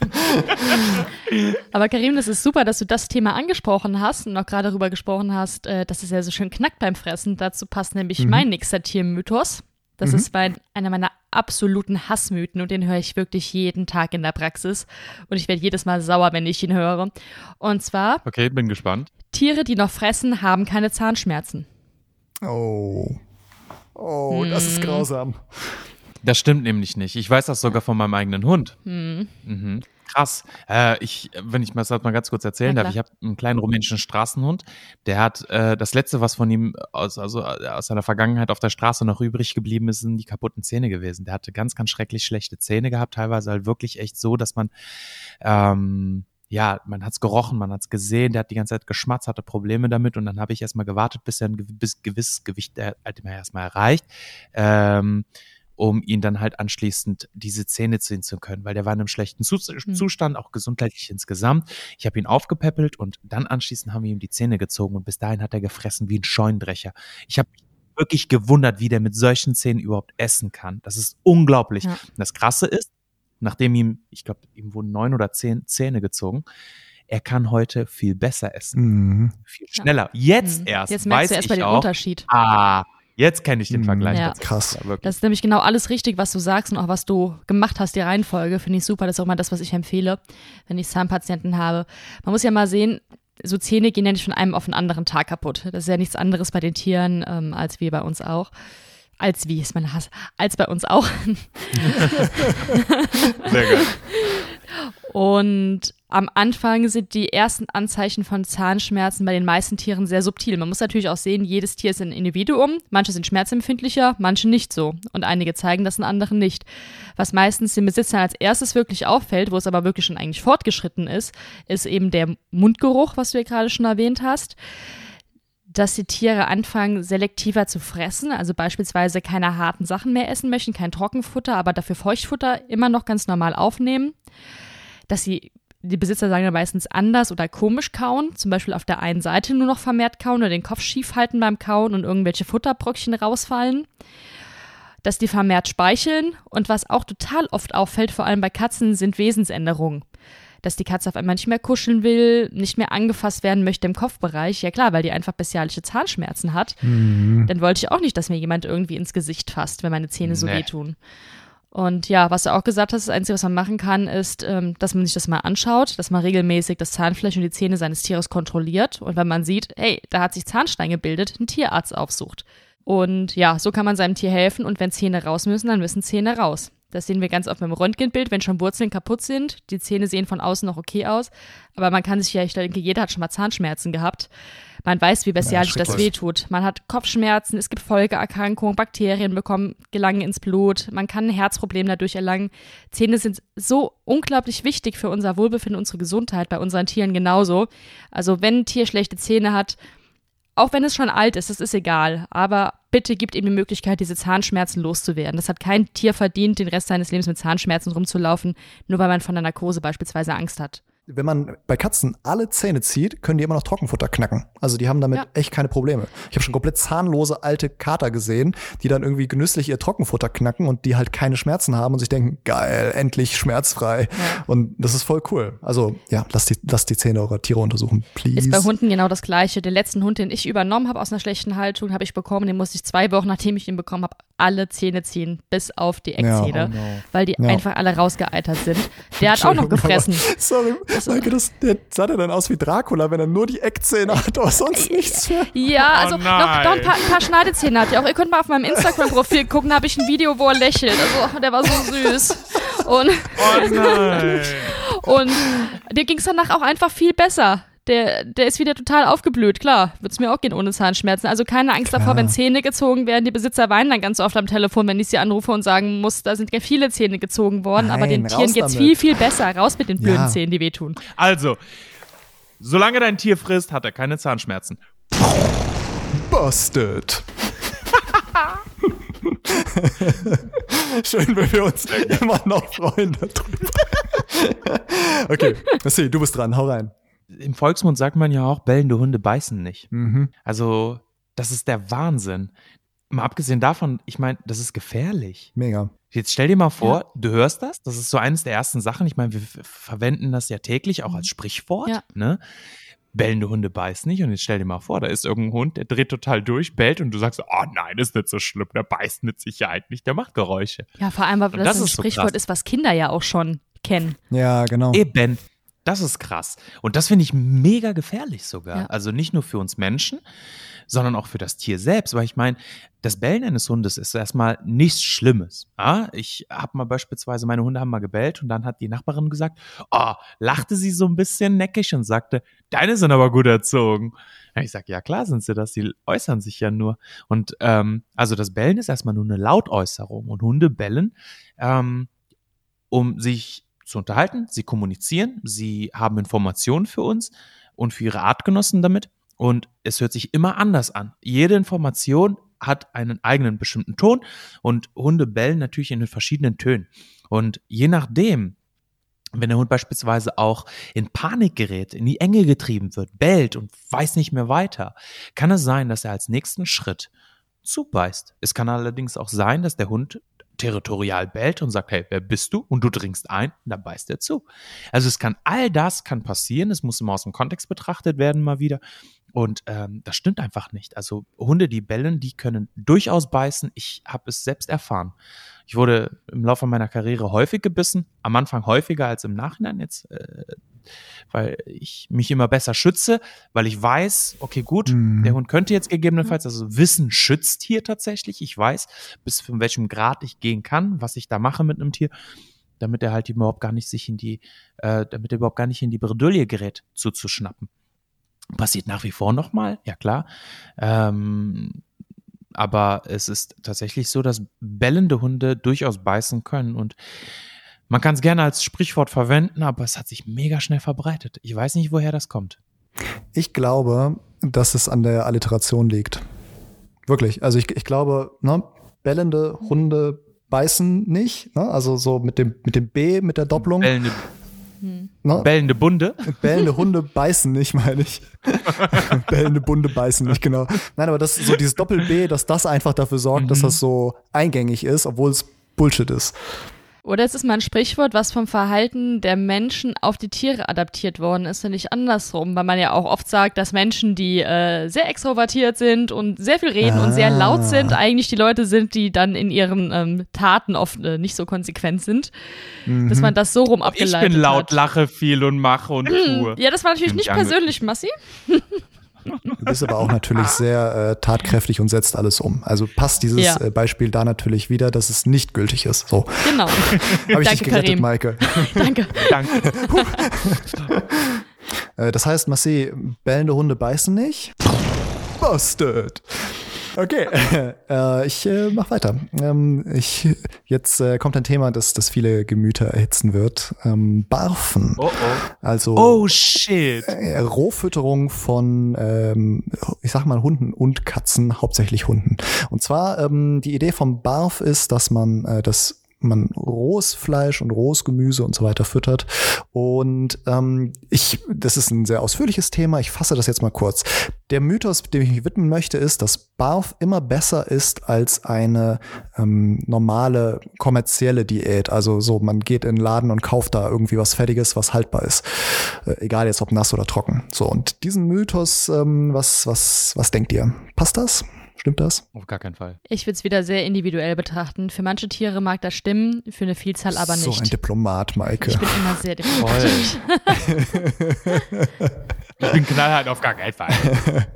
Aber Karim, das ist super, dass du das Thema angesprochen hast und auch gerade darüber gesprochen hast, äh, dass es ja so schön knackt beim Fressen. Dazu passt nämlich mhm. mein nächster Tiermythos. Das mhm. ist mein, einer meiner absoluten Hassmythen und den höre ich wirklich jeden Tag in der Praxis. Und ich werde jedes Mal sauer, wenn ich ihn höre. Und zwar. Okay, bin gespannt. Tiere, die noch fressen, haben keine Zahnschmerzen. Oh. Oh, das ist hm. grausam. Das stimmt nämlich nicht. Ich weiß das sogar von meinem eigenen Hund. Hm. Mhm. Krass. Äh, ich, wenn ich das mal ganz kurz erzählen darf, ich habe einen kleinen rumänischen Straßenhund. Der hat äh, das letzte, was von ihm aus, also äh, aus seiner Vergangenheit auf der Straße noch übrig geblieben ist, sind die kaputten Zähne gewesen. Der hatte ganz, ganz schrecklich schlechte Zähne gehabt, teilweise halt wirklich echt so, dass man ähm, ja, man hat's gerochen, man hat's gesehen, der hat die ganze Zeit geschmatzt, hatte Probleme damit und dann habe ich erstmal gewartet, bis er ein gewisses Gewicht halt immer erstmal erreicht. Ähm, um ihn dann halt anschließend diese Zähne ziehen zu können, weil der war in einem schlechten mhm. Zustand, auch gesundheitlich insgesamt. Ich habe ihn aufgepäppelt und dann anschließend haben wir ihm die Zähne gezogen und bis dahin hat er gefressen wie ein Scheunendrecher. Ich habe wirklich gewundert, wie der mit solchen Zähnen überhaupt essen kann. Das ist unglaublich. Ja. Und das Krasse ist, nachdem ihm, ich glaube, ihm wurden neun oder zehn Zähne gezogen, er kann heute viel besser essen, Mhm. viel schneller. Jetzt Hm. erst Jetzt weiß merkst du erst ich mal den auch, Unterschied. ah, jetzt kenne ich den Mhm. Vergleich. Ja. Krass. Ja. Das ist nämlich genau alles richtig, was du sagst und auch was du gemacht hast, die Reihenfolge. Finde ich super. Das ist auch immer das, was ich empfehle, wenn ich Zahnpatienten habe. Man muss ja mal sehen, so Zähne gehen ja nicht von einem auf den anderen Tag kaputt. Das ist ja nichts anderes bei den Tieren ähm, als wie bei uns auch. Als wie ist mein Hass. Als bei uns auch. Sehr geil. Und am Anfang sind die ersten Anzeichen von Zahnschmerzen bei den meisten Tieren sehr subtil. Man muss natürlich auch sehen, jedes Tier ist ein Individuum. Manche sind schmerzempfindlicher, manche nicht so. Und einige zeigen das in anderen nicht. Was meistens den Besitzern als erstes wirklich auffällt, wo es aber wirklich schon eigentlich fortgeschritten ist, ist eben der Mundgeruch, was du ja gerade schon erwähnt hast dass die Tiere anfangen, selektiver zu fressen, also beispielsweise keine harten Sachen mehr essen möchten, kein Trockenfutter, aber dafür Feuchtfutter immer noch ganz normal aufnehmen, dass sie, die Besitzer sagen dann meistens anders oder komisch kauen, zum Beispiel auf der einen Seite nur noch vermehrt kauen oder den Kopf schief halten beim Kauen und irgendwelche Futterbröckchen rausfallen, dass die vermehrt speicheln und was auch total oft auffällt, vor allem bei Katzen, sind Wesensänderungen dass die Katze auf einmal nicht mehr kuscheln will, nicht mehr angefasst werden möchte im Kopfbereich. Ja klar, weil die einfach bestialische Zahnschmerzen hat. Mhm. Dann wollte ich auch nicht, dass mir jemand irgendwie ins Gesicht fasst, wenn meine Zähne so Nee. wehtun. Und ja, was du auch gesagt hast, das Einzige, was man machen kann, ist, ähm, dass man sich das mal anschaut, dass man regelmäßig das Zahnfleisch und die Zähne seines Tieres kontrolliert und wenn man sieht, hey, da hat sich Zahnstein gebildet, einen Tierarzt aufsucht. Und ja, so kann man seinem Tier helfen und wenn Zähne raus müssen, dann müssen Zähne raus. Das sehen wir ganz oft beim Röntgenbild, wenn schon Wurzeln kaputt sind. Die Zähne sehen von außen noch okay aus, aber man kann sich ja, ich denke, jeder hat schon mal Zahnschmerzen gehabt. Man weiß, wie bestialisch das schrecklich. wehtut. Man hat Kopfschmerzen, es gibt Folgeerkrankungen, Bakterien bekommen, gelangen ins Blut, man kann ein Herzproblem dadurch erlangen. Zähne sind so unglaublich wichtig für unser Wohlbefinden, unsere Gesundheit, bei unseren Tieren genauso. Also wenn ein Tier schlechte Zähne hat, auch wenn es schon alt ist, das ist egal, aber bitte gibt ihm die Möglichkeit, diese Zahnschmerzen loszuwerden. Das hat kein Tier verdient, den Rest seines Lebens mit Zahnschmerzen rumzulaufen, nur weil man von der Narkose beispielsweise Angst hat. Wenn man bei Katzen alle Zähne zieht, können die immer noch Trockenfutter knacken. Also die haben damit Ja. echt keine Probleme. Ich habe schon komplett zahnlose alte Kater gesehen, die dann irgendwie genüsslich ihr Trockenfutter knacken und die halt keine Schmerzen haben und sich denken, geil, endlich schmerzfrei. Und das ist voll cool. Also ja, lasst die, lasst die Zähne eurer Tiere untersuchen, please. Ist bei Hunden genau das Gleiche. Den letzten Hund, den ich übernommen habe aus einer schlechten Haltung, habe ich bekommen. Den musste ich zwei Wochen, nachdem ich ihn bekommen habe, alle Zähne ziehen, bis auf die Eckzähne, oh no. weil die Ja. einfach alle rausgeeitert sind. Der hat auch noch gefressen. Sorry, danke, das, der sah der dann aus wie Dracula, wenn er nur die Eckzähne hat, aber sonst nichts mehr. Ja, Oh also noch, nein. noch ein, paar, ein paar Schneidezähne hat er auch. Ihr könnt mal auf meinem Instagram-Profil gucken, da habe ich ein Video, wo er lächelt. Also, der war so süß. Und, Oh nein. und dir ging es danach auch einfach viel besser. Der, der ist wieder total aufgeblüht, klar. Würde es mir auch gehen ohne Zahnschmerzen. Also keine Angst davor, Klar. wenn Zähne gezogen werden. Die Besitzer weinen dann ganz oft am Telefon, wenn ich sie anrufe und sagen muss, da sind ja viele Zähne gezogen worden, aber den Nein, Tieren geht's damit. viel, viel besser. Raus mit den blöden Ja. Zähnen, die wehtun. Also, solange dein Tier frisst, hat er keine Zahnschmerzen. Busted. Schön, wenn wir uns immer noch freuen darüber. okay, Nassi, du bist dran, hau rein. Im Volksmund sagt man ja auch, bellende Hunde beißen nicht. Mhm. Also, das ist der Wahnsinn. Mal abgesehen davon, ich meine, das ist gefährlich. Mega. Jetzt stell dir mal vor, du hörst das, das ist so eines der ersten Sachen. Ich meine, wir verwenden das ja täglich auch als Sprichwort. Ja. Ne? Bellende Hunde beißen nicht. Und jetzt stell dir mal vor, da ist irgendein Hund, der dreht total durch, bellt und du sagst, oh nein, ist nicht so schlimm, der beißt mit Sicherheit nicht, der macht Geräusche. Ja, vor allem, weil das, das ein ist so Sprichwort krass. ist, was Kinder ja auch schon kennen. Ja, genau. Eben. Das ist krass. Und das finde ich mega gefährlich sogar. Ja. Also nicht nur für uns Menschen, sondern auch für das Tier selbst. Weil ich meine, das Bellen eines Hundes ist erstmal nichts Schlimmes. Ja? Ich habe mal beispielsweise, meine Hunde haben mal gebellt und dann hat die Nachbarin gesagt, oh, lachte sie so ein bisschen neckig und sagte, deine sind aber gut erzogen. Ja, Ich sag, ja klar sind sie das, die äußern sich ja nur. Und ähm, also das Bellen ist erstmal nur eine Lautäußerung und Hunde bellen, ähm, um sich zu unterhalten. Sie kommunizieren, sie haben Informationen für uns und für ihre Artgenossen damit. Und es hört sich immer anders an. Jede Information hat einen eigenen bestimmten Ton und Hunde bellen natürlich in den verschiedenen Tönen. Und je nachdem, wenn der Hund beispielsweise auch in Panik gerät, in die Enge getrieben wird, bellt und weiß nicht mehr weiter, kann es sein, dass er als nächsten Schritt zubeißt. Es kann allerdings auch sein, dass der Hund territorial bellt und sagt, hey, wer bist du? Und du dringst ein, dann beißt er zu. Also es kann, all das kann passieren, es muss immer aus dem Kontext betrachtet werden mal wieder. Und ähm, das stimmt einfach nicht. Also Hunde, die bellen, die können durchaus beißen. Ich habe es selbst erfahren. Ich wurde im Laufe meiner Karriere häufig gebissen, am Anfang häufiger als im Nachhinein jetzt, äh, weil ich mich immer besser schütze, weil ich weiß, okay, gut, mhm. der Hund könnte jetzt gegebenenfalls, also Wissen schützt hier tatsächlich. Ich weiß, bis von welchem Grad ich gehen kann, was ich da mache mit einem Tier damit er halt überhaupt gar nicht sich in die, äh, damit er überhaupt gar nicht in die Bredouille gerät, zuzuschnappen. Passiert nach wie vor nochmal, ja klar. Ähm, aber es ist tatsächlich so, dass bellende Hunde durchaus beißen können und man kann es gerne als Sprichwort verwenden, aber es hat sich mega schnell verbreitet. Ich weiß nicht, woher das kommt. Ich glaube, dass es an der Alliteration liegt. Wirklich. Also ich, ich glaube, ne, bellende Hunde beißen nicht. Ne? Also so mit dem, mit dem B, mit der Doppelung. Bellende hm. Bellende Bunde? Bellende Hunde beißen nicht, meine ich. Bellende Bunde beißen nicht, genau. Nein, aber das so dieses Doppel-B, dass das einfach dafür sorgt, mhm. dass das so eingängig ist, obwohl es Bullshit ist. Oder es ist mal ein Sprichwort, was vom Verhalten der Menschen auf die Tiere adaptiert worden ist und nicht andersrum, weil man ja auch oft sagt, dass Menschen, die äh, sehr extrovertiert sind und sehr viel reden ah. und sehr laut ah. sind, eigentlich die Leute sind, die dann in ihren ähm, Taten oft äh, nicht so konsequent sind. Mhm. Dass man das so rum abgeleitet hat. Ich bin laut, hat. lache viel und mache und tue. Ja, das war natürlich nicht persönlich, Massi. Du bist aber auch natürlich sehr äh, tatkräftig und setzt alles um. Also passt dieses ja. äh, Beispiel da natürlich wieder, dass es nicht gültig ist. So. Genau. Habe ich Danke, dich gerettet, Karim. Maike. Danke. Danke. äh, das heißt, Marci, bellende Hunde beißen nicht? Busted. Okay, äh, ich äh, mach weiter. Ähm, ich, jetzt äh, kommt ein Thema, das, das viele Gemüter erhitzen wird. Ähm, Barfen. Oh, oh. Also oh, shit. Äh, Rohfütterung von, ähm, ich sag mal, Hunden und Katzen, hauptsächlich Hunden. Und zwar, ähm, die Idee vom Barf ist, dass man äh, das man rohes Fleisch und rohes Gemüse und so weiter füttert. Und ähm, ich, das ist ein sehr ausführliches Thema. Ich fasse das jetzt mal kurz. Der Mythos, dem ich mich widmen möchte, ist, dass Barf immer besser ist als eine ähm, normale kommerzielle Diät. Also so, man geht in den Laden und kauft da irgendwie was Fertiges, was haltbar ist. Äh, egal jetzt ob nass oder trocken. So, und diesen Mythos, ähm, was, was, was denkt ihr? Passt das? Stimmt das? Auf gar keinen Fall. Ich würde es wieder sehr individuell betrachten. Für manche Tiere mag das stimmen, für eine Vielzahl aber nicht. So ein Diplomat, Maike. Ich bin immer sehr diplomatisch. ich bin knallhart auf gar keinen Fall.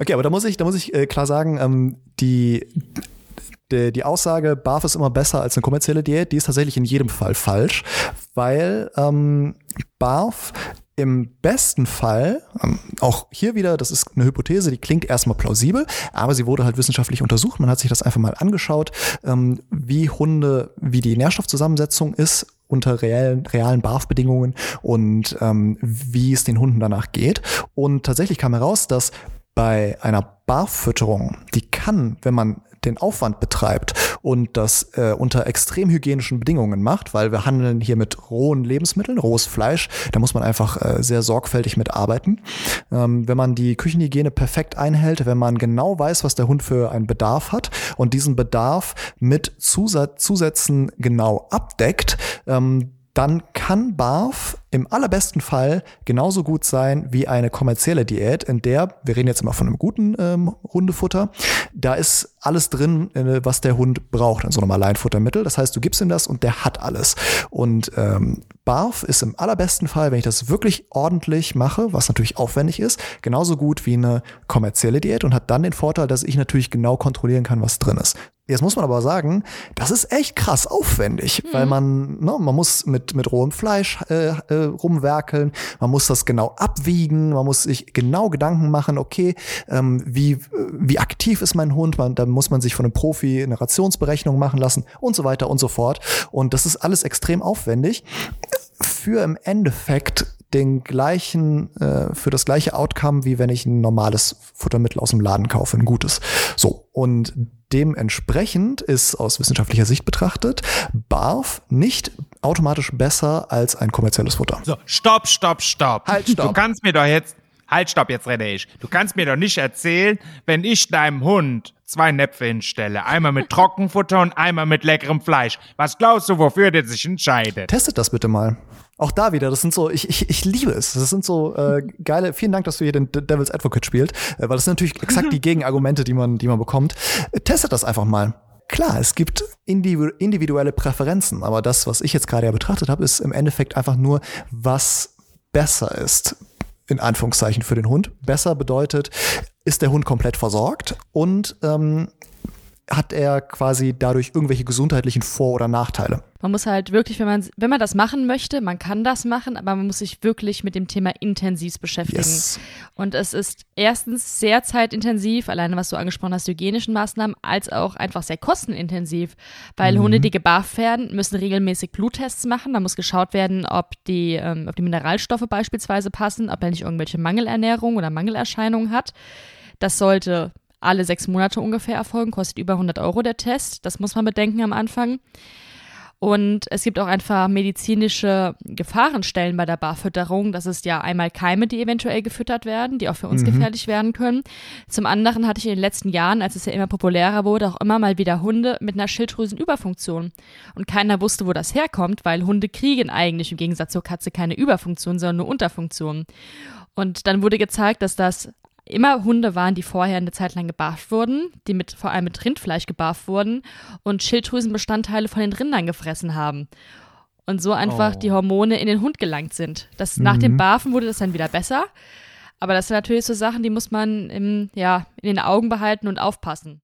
okay, aber da muss ich, da muss ich äh, klar sagen, ähm, die die, die Aussage, BAF ist immer besser als eine kommerzielle Diät, die ist tatsächlich in jedem Fall falsch, weil ähm, BAF im besten Fall, ähm, auch hier wieder, das ist eine Hypothese, die klingt erstmal plausibel, aber sie wurde halt wissenschaftlich untersucht. Man hat sich das einfach mal angeschaut, ähm, wie Hunde, wie die Nährstoffzusammensetzung ist unter realen, realen BAF-Bedingungen und ähm, wie es den Hunden danach geht. Und tatsächlich kam heraus, dass bei einer Barfütterung, die kann, wenn man den Aufwand betreibt und das äh, unter extrem hygienischen Bedingungen macht, weil wir handeln hier mit rohen Lebensmitteln, rohes Fleisch, da muss man einfach äh, sehr sorgfältig mit arbeiten. Ähm, wenn man die Küchenhygiene perfekt einhält, wenn man genau weiß, was der Hund für einen Bedarf hat und diesen Bedarf mit Zusatz, Zusätzen genau abdeckt, ähm, dann kann BARF im allerbesten Fall genauso gut sein wie eine kommerzielle Diät, in der, wir reden jetzt immer von einem guten ähm, Hundefutter, da ist alles drin, äh, was der Hund braucht in so einem Alleinfuttermittel. Das heißt, du gibst ihm das und der hat alles. Und ähm, BARF ist im allerbesten Fall, wenn ich das wirklich ordentlich mache, was natürlich aufwendig ist, genauso gut wie eine kommerzielle Diät und hat dann den Vorteil, dass ich natürlich genau kontrollieren kann, was drin ist. Jetzt muss man aber sagen, das ist echt krass aufwendig, mhm. weil man, ne, man muss mit, mit rohem Fleisch äh, äh, rumwerkeln, man muss das genau abwiegen, man muss sich genau Gedanken machen, okay, ähm, wie, wie aktiv ist mein Hund, man, da muss man sich von einem Profi eine Rationsberechnung machen lassen und so weiter und so fort. Und das ist alles extrem aufwendig für im Endeffekt den gleichen, äh, für das gleiche Outcome, wie wenn ich ein normales Futtermittel aus dem Laden kaufe, ein gutes. So. Und dementsprechend ist aus wissenschaftlicher Sicht betrachtet BARF nicht automatisch besser als ein kommerzielles Futter. So, stopp, stopp, stopp. Halt, stopp. Du kannst mir doch jetzt, halt, stopp, jetzt rede ich. Du kannst mir doch nicht erzählen, wenn ich deinem Hund zwei Näpfe hinstelle. Einmal mit Trockenfutter und einmal mit leckerem Fleisch. Was glaubst du, wofür der sich entscheidet? Testet das bitte mal. Auch da wieder, das sind so, ich, ich, ich liebe es. Das sind so äh, geile, vielen Dank, dass du hier den Devil's Advocate spielst, äh, weil das sind natürlich exakt die Gegenargumente, die man, die man bekommt. Äh, testet das einfach mal. Klar, es gibt individuelle Präferenzen, aber das, was ich jetzt gerade ja betrachtet habe, ist im Endeffekt einfach nur, was besser ist in Anführungszeichen für den Hund. Besser bedeutet, ist der Hund komplett versorgt und ähm, hat er quasi dadurch irgendwelche gesundheitlichen Vor- oder Nachteile. Man muss halt wirklich, wenn man, wenn man das machen möchte, man kann das machen, aber man muss sich wirklich mit dem Thema intensiv beschäftigen. Yes. Und es ist erstens sehr zeitintensiv, alleine was du angesprochen hast, hygienischen Maßnahmen, als auch einfach sehr kostenintensiv, weil mhm. Hunde, die gebarft werden, müssen regelmäßig Bluttests machen. Da muss geschaut werden, ob die, ähm, ob die Mineralstoffe beispielsweise passen, ob er nicht irgendwelche Mangelernährung oder Mangelerscheinungen hat. Das sollte alle sechs Monate ungefähr erfolgen, kostet über 100 Euro der Test. Das muss man bedenken am Anfang. Und es gibt auch einfach medizinische Gefahrenstellen bei der Barfütterung. Das ist ja einmal Keime, die eventuell gefüttert werden, die auch für uns mhm. gefährlich werden können. Zum anderen hatte ich in den letzten Jahren, als es ja immer populärer wurde, auch immer mal wieder Hunde mit einer Schilddrüsenüberfunktion. Und keiner wusste, wo das herkommt, weil Hunde kriegen eigentlich im Gegensatz zur Katze keine Überfunktion, sondern nur Unterfunktion. Und dann wurde gezeigt, dass das immer Hunde waren, die vorher eine Zeit lang gebarft wurden, die mit, vor allem mit Rindfleisch gebarft wurden und Schilddrüsenbestandteile von den Rindern gefressen haben. Und so einfach oh. die Hormone in den Hund gelangt sind. Das, mhm. Nach dem Barfen wurde das dann wieder besser. Aber das sind natürlich so Sachen, die muss man im, ja, in den Augen behalten und aufpassen.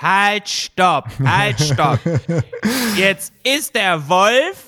Halt, stopp, halt, stopp. Jetzt ist der Wolf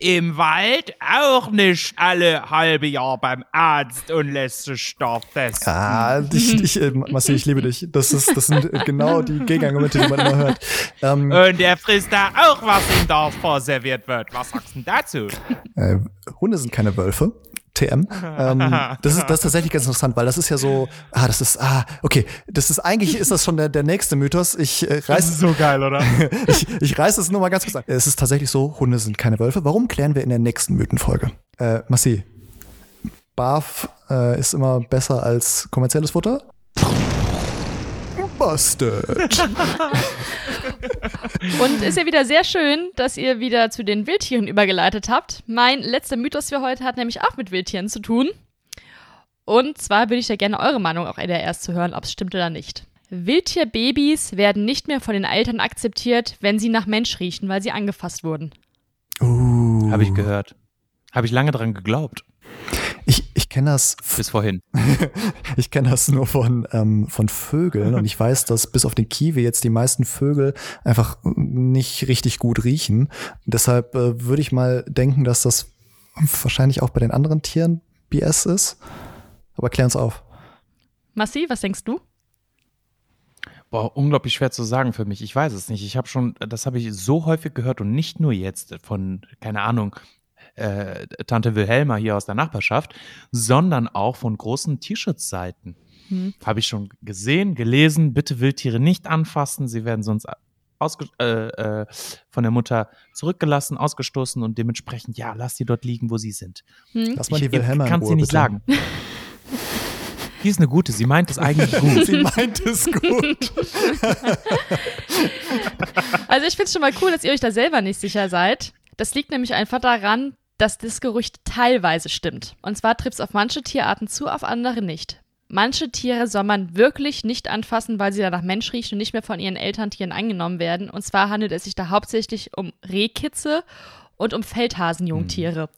im Wald auch nicht alle halbe Jahr beim Arzt und lässt sich Stoff testen. Ah, ich, ich, äh, Massi, ich liebe dich. Das, ist, das sind genau die Gegenargumente, die man immer hört. Ähm, und er frisst da auch, was ihm da vorserviert wird. Was sagst du dazu? Äh, Hunde sind keine Wölfe. TM. Ähm, das, ist, das ist tatsächlich ganz interessant, weil das ist ja so, ah, das ist, ah, okay, das ist eigentlich ist das schon der, der nächste Mythos. Ich äh, reiß, das ist so geil, oder? ich, ich reiß es nur mal ganz kurz an. Es ist tatsächlich so, Hunde sind keine Wölfe. Warum klären wir in der nächsten Mythenfolge? Äh, Massi, Barf äh, ist immer besser als kommerzielles Futter? Busted. Und ist ja wieder sehr schön, dass ihr wieder zu den Wildtieren übergeleitet habt. Mein letzter Mythos für heute hat nämlich auch mit Wildtieren zu tun. Und zwar würde ich ja gerne eure Meinung auch erst zu hören, ob es stimmt oder nicht. Wildtierbabys werden nicht mehr von den Eltern akzeptiert, wenn sie nach Mensch riechen, weil sie angefasst wurden. Uh. Habe ich gehört. Habe ich lange dran geglaubt. Ich, kenne das. Bis vorhin. ich kenne das nur von, ähm, von Vögeln und ich weiß, dass bis auf den Kiwi jetzt die meisten Vögel einfach nicht richtig gut riechen. Deshalb äh, würde ich mal denken, dass das wahrscheinlich auch bei den anderen Tieren BS ist. Aber klär uns auf. Massi, was denkst du? Boah, unglaublich schwer zu sagen für mich. Ich weiß es nicht. Ich habe schon, das habe ich so häufig gehört und nicht nur jetzt von, keine Ahnung, äh, Tante Wilhelma hier aus der Nachbarschaft, sondern auch von großen Tierschutzseiten. Hm. Habe ich schon gesehen, gelesen, bitte Wildtiere nicht anfassen, sie werden sonst äh, äh, von der Mutter zurückgelassen, ausgestoßen und dementsprechend, ja, lass sie dort liegen, wo sie sind. Hm. Lass mal die Wilhelma Ich kann sie nicht bitte. sagen. Die ist eine gute, sie meint es eigentlich gut. sie meint es gut. also ich finde es schon mal cool, dass ihr euch da selber nicht sicher seid. Das liegt nämlich einfach daran, dass das Gerücht teilweise stimmt. Und zwar trifft es auf manche Tierarten zu, auf andere nicht. Manche Tiere soll man wirklich nicht anfassen, weil sie danach Mensch riechen und nicht mehr von ihren Elterntieren angenommen werden. Und zwar handelt es sich da hauptsächlich um Rehkitze und um Feldhasenjungtiere.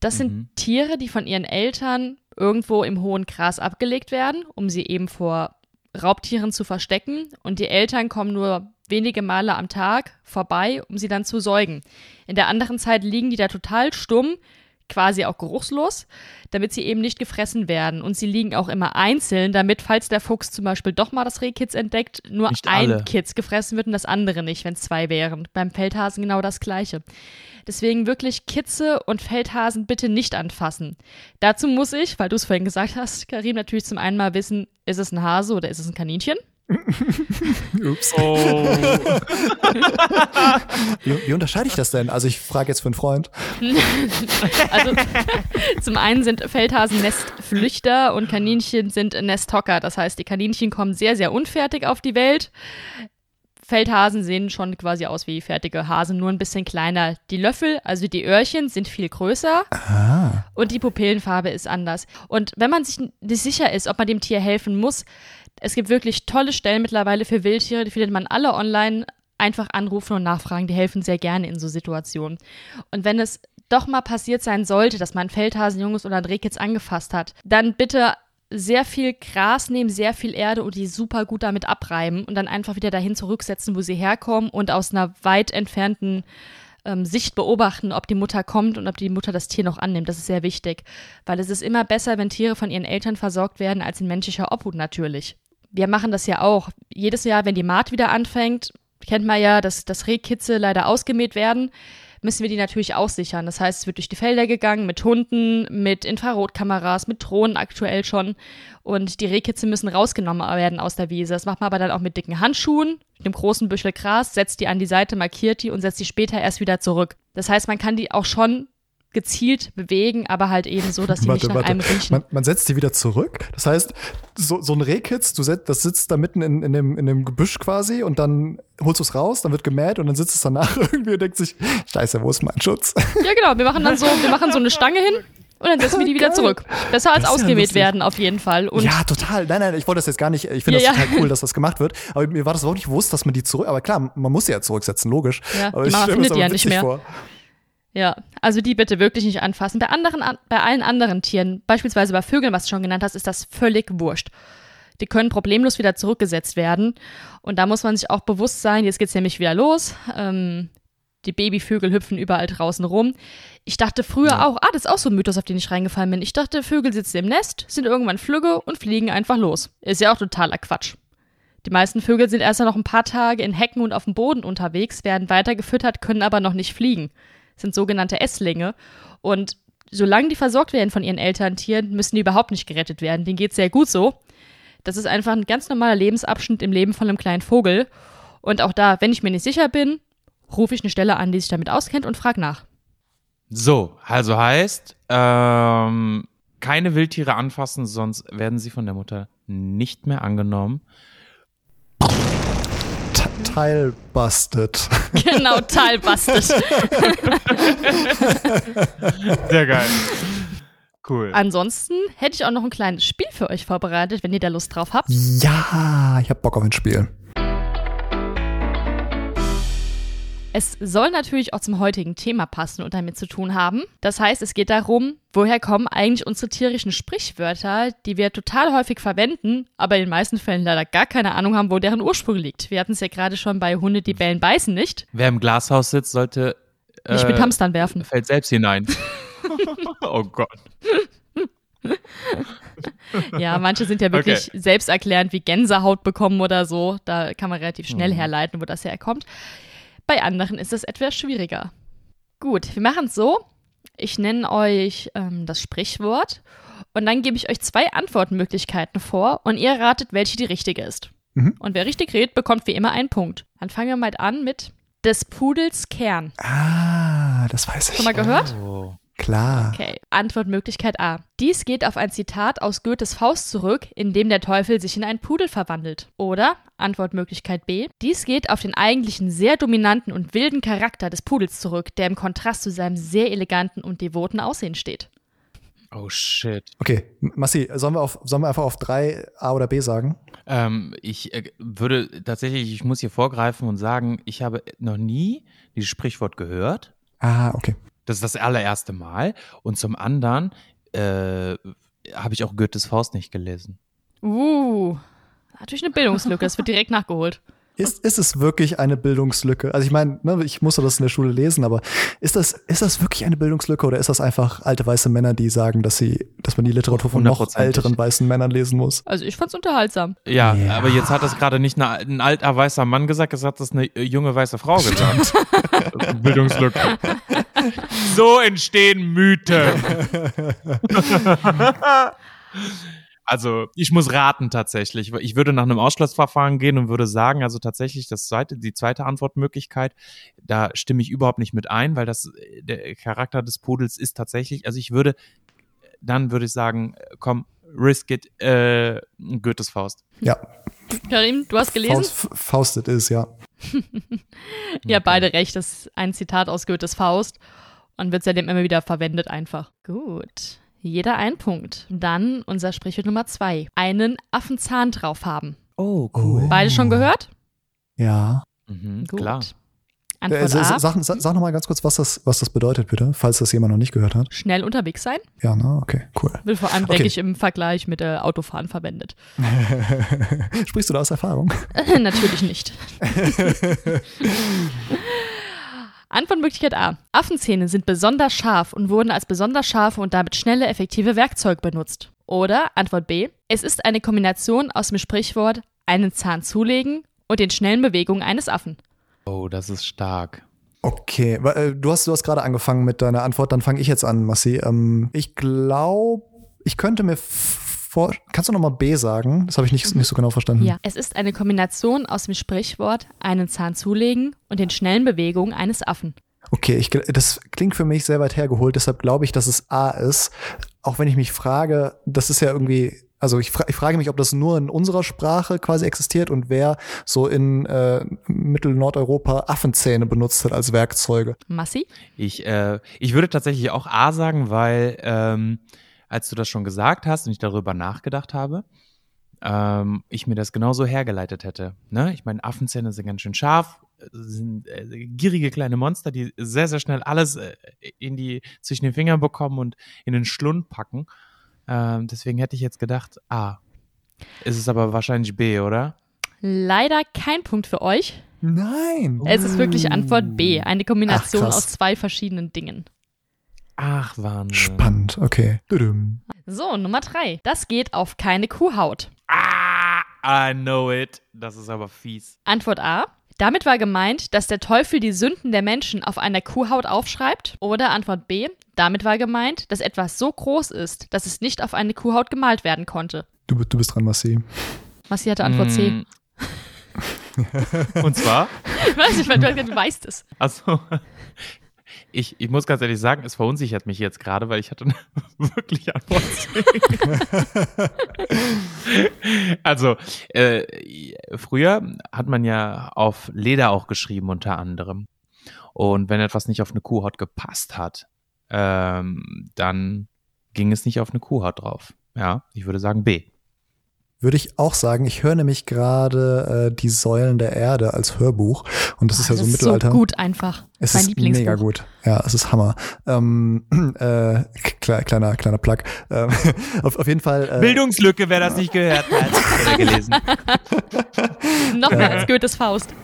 Das sind mhm. Tiere, die von ihren Eltern irgendwo im hohen Gras abgelegt werden, um sie eben vor Raubtieren zu verstecken. Und die Eltern kommen nur wenige Male am Tag vorbei, um sie dann zu säugen. In der anderen Zeit liegen die da total stumm, quasi auch geruchslos, damit sie eben nicht gefressen werden. Und sie liegen auch immer einzeln, damit, falls der Fuchs zum Beispiel doch mal das Rehkitz entdeckt, nur nicht ein alle. Kitz gefressen wird und das andere nicht, wenn es zwei wären. Beim Feldhasen genau das gleiche. Deswegen wirklich Kitze und Feldhasen bitte nicht anfassen. Dazu muss ich, weil du es vorhin gesagt hast, Karim, natürlich zum einen mal wissen, ist es ein Hase oder ist es ein Kaninchen? Ups. Oh. Wie, wie unterscheide ich das denn? Also ich frage jetzt für einen Freund. Also zum einen sind Feldhasen Nestflüchter und Kaninchen sind Nesthocker. Das heißt, die Kaninchen kommen sehr, sehr unfertig auf die Welt. Feldhasen sehen schon quasi aus wie fertige Hasen, nur ein bisschen kleiner. Die Löffel, also die Öhrchen, sind viel größer Ah. und die Pupillenfarbe ist anders. Und wenn man sich nicht sicher ist, ob man dem Tier helfen muss, es gibt wirklich tolle Stellen mittlerweile für Wildtiere, die findet man alle online. Einfach anrufen und nachfragen, die helfen sehr gerne in so Situationen. Und wenn es doch mal passiert sein sollte, dass man Feldhasenjunges oder einen Rehkitz angefasst hat, dann bitte sehr viel Gras nehmen, sehr viel Erde und die super gut damit abreiben und dann einfach wieder dahin zurücksetzen, wo sie herkommen und aus einer weit entfernten ähm, Sicht beobachten, ob die Mutter kommt und ob die Mutter das Tier noch annimmt. Das ist sehr wichtig, weil es ist immer besser, wenn Tiere von ihren Eltern versorgt werden, als in menschlicher Obhut natürlich. Wir machen das ja auch. Jedes Jahr, wenn die Maat wieder anfängt, kennt man ja, dass, dass Rehkitze leider ausgemäht werden, müssen wir die natürlich auch sichern. Das heißt, es wird durch die Felder gegangen mit Hunden, mit Infrarotkameras, mit Drohnen aktuell schon. Und die Rehkitze müssen rausgenommen werden aus der Wiese. Das macht man aber dann auch mit dicken Handschuhen, mit einem großen Büschel Gras, setzt die an die Seite, markiert die und setzt die später erst wieder zurück. Das heißt, man kann die auch schon gezielt bewegen, aber halt eben so, dass die nicht nach einem riechen. Man, man setzt die wieder zurück. Das heißt, so, so ein Rehkitz, du setzt, das sitzt da mitten in, in, dem, in dem Gebüsch quasi und dann holst du es raus, dann wird gemäht und dann sitzt es danach irgendwie und denkt sich, scheiße, wo ist mein Schutz? Ja, genau. Wir machen dann so, wir machen so eine Stange hin und dann setzen wir die wieder Geil. zurück. Besser als ja ausgemäht werden, auf jeden Fall. Und ja, total. Nein, nein, ich wollte das jetzt gar nicht. Ich finde Ja, das ja. total cool, dass das gemacht wird. Aber mir war das überhaupt nicht bewusst, dass man die zurück. Aber klar, man muss sie ja zurücksetzen, logisch. Ja, aber die ich Mama findet die ja nicht mehr. Vor. Ja, also die bitte wirklich nicht anfassen. Bei anderen, an, bei allen anderen Tieren, beispielsweise bei Vögeln, was du schon genannt hast, ist das völlig wurscht. Die können problemlos wieder zurückgesetzt werden. Und da muss man sich auch bewusst sein, jetzt geht's nämlich wieder los. Ähm, die Babyvögel hüpfen überall draußen rum. Ich dachte früher auch, ah, das ist auch so ein Mythos, auf den ich reingefallen bin. Ich dachte, Vögel sitzen im Nest, sind irgendwann flügge und fliegen einfach los. Ist ja auch totaler Quatsch. Die meisten Vögel sind erst noch ein paar Tage in Hecken und auf dem Boden unterwegs, werden weiter gefüttert, können aber noch nicht fliegen. Sind sogenannte Esslinge. Und solange die versorgt werden von ihren Elterntieren, müssen die überhaupt nicht gerettet werden. Denen geht's sehr gut so. Das ist einfach ein ganz normaler Lebensabschnitt im Leben von einem kleinen Vogel. Und auch da, wenn ich mir nicht sicher bin, rufe ich eine Stelle an, die sich damit auskennt und frage nach. So, also heißt, ähm, keine Wildtiere anfassen, sonst werden sie von der Mutter nicht mehr angenommen. T- Teil busted. Genau, teilbastet. Sehr geil. Cool. Ansonsten hätte ich auch noch ein kleines Spiel für euch vorbereitet, wenn ihr da Lust drauf habt. ja, ich hab Bock auf ein Spiel. Es soll natürlich auch zum heutigen Thema passen und damit zu tun haben. Das heißt, es geht darum, woher kommen eigentlich unsere tierischen Sprichwörter, die wir total häufig verwenden, aber in den meisten Fällen leider gar keine Ahnung haben, wo deren Ursprung liegt. Wir hatten es ja gerade schon bei Hunde, die bellen, beißen nicht. Wer im Glashaus sitzt, sollte Nicht mit äh, Hamstern werfen. fällt selbst hinein. oh Gott. Ja, manche sind ja wirklich selbsterklärend wie Gänsehaut bekommen oder so. Da kann man relativ schnell herleiten, wo das herkommt. Bei anderen ist es etwas schwieriger. Gut, wir machen es so. Ich nenne euch ähm, das Sprichwort und dann gebe ich euch zwei Antwortmöglichkeiten vor und ihr ratet, welche die richtige ist. Mhm. Und wer richtig redet, bekommt wie immer einen Punkt. Dann fangen wir mal an mit des Pudels Kern. Ah, das weiß ich. Schon mal gehört? Oh. Klar. Okay, Antwortmöglichkeit A. Dies geht auf ein Zitat aus Goethes Faust zurück, in dem der Teufel sich in einen Pudel verwandelt. Oder Antwortmöglichkeit B. Dies geht auf den eigentlichen sehr dominanten und wilden Charakter des Pudels zurück, der im Kontrast zu seinem sehr eleganten und devoten Aussehen steht. oh shit. Okay, Massi, sollen wir, auf, sollen wir einfach auf drei A oder B sagen? Ähm, ich äh, würde tatsächlich, ich muss hier vorgreifen und sagen, ich habe noch nie dieses Sprichwort gehört. Ah, okay. Das ist das allererste Mal. Und zum anderen äh, habe ich auch Goethes Faust nicht gelesen. Uh, natürlich eine Bildungslücke, das wird direkt nachgeholt. Ist, ist es wirklich eine Bildungslücke? Also ich meine, ne, ich musste das in der Schule lesen, aber ist das, ist das wirklich eine Bildungslücke oder ist das einfach alte weiße Männer, die sagen, dass sie, dass man die Literatur von noch älteren weißen Männern lesen muss? Also ich fand's unterhaltsam. Ja, Ja. aber jetzt hat das gerade nicht eine, ein alter weißer Mann gesagt, es hat das eine junge weiße Frau gesagt. Bildungslücke. So entstehen Mythen. Also ich muss raten tatsächlich. Ich würde nach einem Ausschlussverfahren gehen und würde sagen, also tatsächlich das zweite, die zweite Antwortmöglichkeit, da stimme ich überhaupt nicht mit ein, weil das der Charakter des Pudels ist tatsächlich, also ich würde, dann würde ich sagen, komm, risk it, äh, Goethes Faust. Ja, Karim, du hast gelesen? Faust, Faust it is, ja. Ja, beide recht. Das ist ein Zitat aus Goethes Faust und wird seitdem immer wieder verwendet einfach. Gut. Jeder ein Punkt. Dann unser Sprichwort Nummer zwei. Einen Affenzahn drauf haben. Oh, cool. Beide schon gehört? Ja. Mhm, Gut. klar. Antwort Äh, A. sag sag, sag noch mal ganz kurz, was das, was das bedeutet, bitte, falls das jemand noch nicht gehört hat. Schnell unterwegs sein. Ja, ne? Okay, cool. Wird vor allem, Okay. denke ich, im Vergleich mit äh, Autofahren verwendet. Sprichst du da aus Erfahrung? Natürlich nicht. Antwortmöglichkeit A. Affenzähne sind besonders scharf und wurden als besonders scharfe und damit schnelle, effektive Werkzeug benutzt. Oder Antwort B. Es ist eine Kombination aus dem Sprichwort einen Zahn zulegen und den schnellen Bewegungen eines Affen. Oh, das ist stark. Okay, äh, du hast, du hast gerade angefangen mit deiner Antwort, dann fange ich jetzt an, Massi. Ähm, ich glaube, ich könnte mir vor. Kannst du noch mal B sagen? Das habe ich nicht, nicht so genau verstanden. Ja. Es ist eine Kombination aus dem Sprichwort einen Zahn zulegen und den schnellen Bewegungen eines Affen. Okay, ich, das klingt für mich sehr weit hergeholt, deshalb glaube ich, dass es A ist. Auch wenn ich mich frage, das ist ja irgendwie, also ich, fra ich frage mich, ob das nur in unserer Sprache quasi existiert und wer so in äh, Mittel-Nordeuropa Affenzähne benutzt hat als Werkzeuge. Massi? Ich, äh, ich würde tatsächlich auch A sagen, weil ähm, als du das schon gesagt hast und ich darüber nachgedacht habe, ähm, ich mir das genauso hergeleitet hätte. Ne? Ich meine, Affenzähne sind ganz schön scharf, sind äh, gierige kleine Monster, die sehr, sehr schnell alles äh, in die, zwischen den Fingern bekommen und in den Schlund packen. Ähm, deswegen hätte ich jetzt gedacht, A. Ist es aber wahrscheinlich B, oder? Leider kein Punkt für euch. Nein! Es ist wirklich Antwort B. Eine Kombination Ach, aus zwei verschiedenen Dingen. Ach, Wahnsinn. Spannend, okay. So, Nummer drei. Das geht auf keine Kuhhaut. Ah, I know it. Das ist aber fies. Antwort A. Damit war gemeint, dass der Teufel die Sünden der Menschen auf einer Kuhhaut aufschreibt. Oder Antwort B. Damit war gemeint, dass etwas so groß ist, dass es nicht auf eine Kuhhaut gemalt werden konnte. Du, du bist dran, Massi. Massi hatte Antwort C. Mm. Und zwar? Ich weiß nicht, weil du, du weißt es. Also, ich, ich muss ganz ehrlich sagen, es verunsichert mich jetzt gerade, weil ich hatte wirklich Antwort also, äh, früher hat man ja auf Leder auch geschrieben unter anderem. Und wenn etwas nicht auf eine Kuhhaut gepasst hat, ähm, dann ging es nicht auf eine Kuhhaut drauf. Ja, ich würde sagen B. Würde ich auch sagen, ich höre nämlich gerade äh, die Säulen der Erde als Hörbuch und das ist ja so das ist Mittelalter. so gut einfach. Es mein ist Lieblingsbuch. mega gut. Ja, es ist Hammer. Ähm, äh, kle- kleiner, kleiner Plug. Ähm, auf, auf jeden Fall. Äh, Bildungslücke, wer das nicht gehört hat. Gelesen. Noch mehr als Goethes Faust.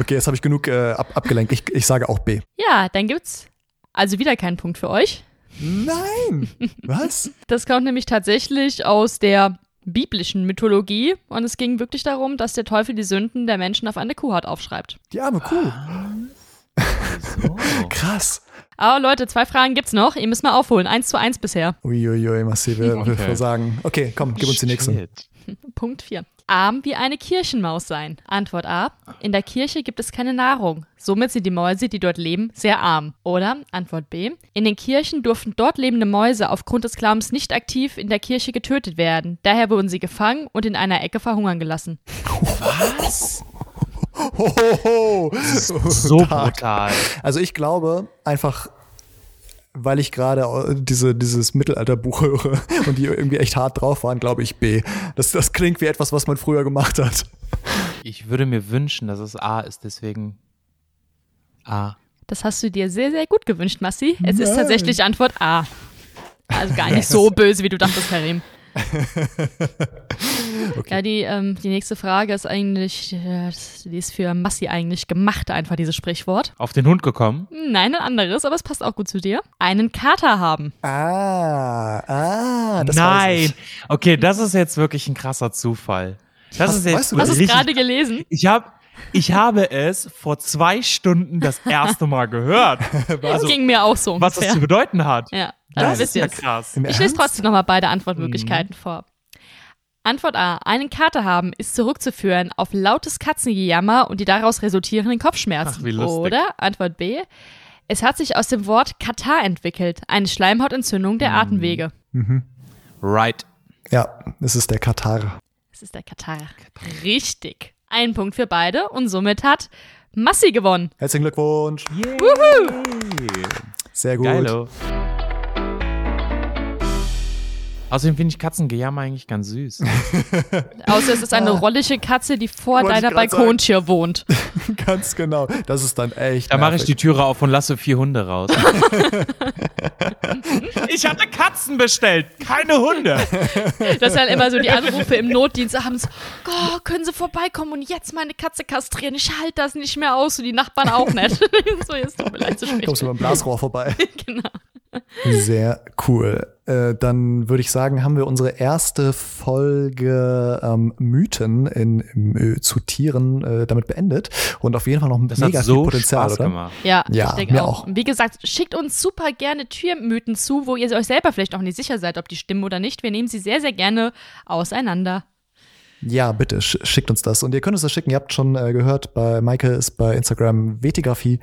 Okay, jetzt habe ich genug äh, ab, abgelenkt. Ich, ich sage auch B. Ja, dann gibt's also wieder keinen Punkt für euch. Nein! Was? Das kommt nämlich tatsächlich aus der biblischen Mythologie und es ging wirklich darum, dass der Teufel die Sünden der Menschen auf eine Kuhhaut aufschreibt. Die arme Kuh. So. Krass. Aber Leute, zwei Fragen gibt's noch. Ihr müsst mal aufholen. Eins zu eins bisher. Uiuiui, massiv. Wir Okay. okay. sagen. Okay, komm, gib uns die nächste. Punkt 4. Arm wie eine Kirchenmaus sein. Antwort A. In der Kirche gibt es keine Nahrung. Somit sind die Mäuse, die dort leben, sehr arm. Oder Antwort B. In den Kirchen durften dort lebende Mäuse aufgrund des Glaubens nicht aktiv in der Kirche getötet werden. Daher wurden sie gefangen und in einer Ecke verhungern gelassen. Hohoho. So brutal. Also ich glaube einfach, weil ich gerade diese, dieses Mittelalterbuch höre und die irgendwie echt hart drauf waren, glaube ich B. Das, das klingt wie etwas, was man früher gemacht hat. Ich würde mir wünschen, dass es A ist, deswegen A. Das hast du dir sehr, sehr gut gewünscht, Massi. Es ist Nein. tatsächlich Antwort A. Also gar nicht so böse, wie du dachtest, Karim. Ja, die, ähm, die nächste Frage ist eigentlich, äh, die ist für Massi eigentlich gemacht, einfach dieses Sprichwort. Auf den Hund gekommen? Nein, ein anderes, aber es passt auch gut zu dir. Einen Kater haben. Ah, ah, das weiß Nein. ich. Okay, das ist jetzt wirklich ein krasser Zufall. Das Hast- ist jetzt weißt du Du hast es richtig- gerade gelesen. Ich habe ich habe es vor zwei Stunden das erste Mal gehört. Das ging mir auch so Was das ungefähr. zu bedeuten hat. Ja, also Das ist ja krass. Ich lese trotzdem nochmal beide Antwortmöglichkeiten vor. Antwort A. Einen Kater haben ist zurückzuführen auf lautes Katzengejammer und die daraus resultierenden Kopfschmerzen. Ach, wie lustig. Oder Antwort B. Es hat sich aus dem Wort Katar entwickelt, eine Schleimhautentzündung der Atemwege. Right. Ja, es ist der Katar. Es ist der Katar. Richtig. Ein Punkt für beide und somit hat Massi gewonnen. Herzlichen Glückwunsch. Sehr gut. Geilo. Außerdem finde ich Katzengejammer eigentlich ganz süß. Außer es ist eine rollige Katze, die vor. Wollte deiner grad sagen. Balkontür wohnt. Ganz genau. Das ist dann echt. Da mache ich die Türe auf und lasse vier Hunde raus. Ich hatte Katzen bestellt, keine Hunde. Das sind halt immer so die Anrufe im Notdienst abends. Oh, können Sie vorbeikommen und jetzt meine Katze kastrieren? Ich halte das nicht mehr aus und die Nachbarn auch nicht. so, jetzt tut mir leid, zu spät. Kommst du mit dem Blasrohr vorbei. Genau. Sehr cool. Äh, dann würde ich sagen, haben wir unsere erste Folge ähm, Mythen in, im, äh, zu Tieren äh, damit beendet und auf jeden Fall noch Das mega hat so viel Potenzial, Spaß oder? gemacht. Ja, Ja, ich denke mir auch. auch. Wie gesagt, schickt uns super gerne Türmythen zu, wo ihr euch selber vielleicht auch nicht sicher seid, ob die stimmen oder nicht. Wir nehmen sie sehr, sehr gerne auseinander. Ja, bitte sch schickt uns das. Und ihr könnt uns das schicken. Ihr habt schon äh, gehört, bei Maike ist bei Instagram Vetigraphie.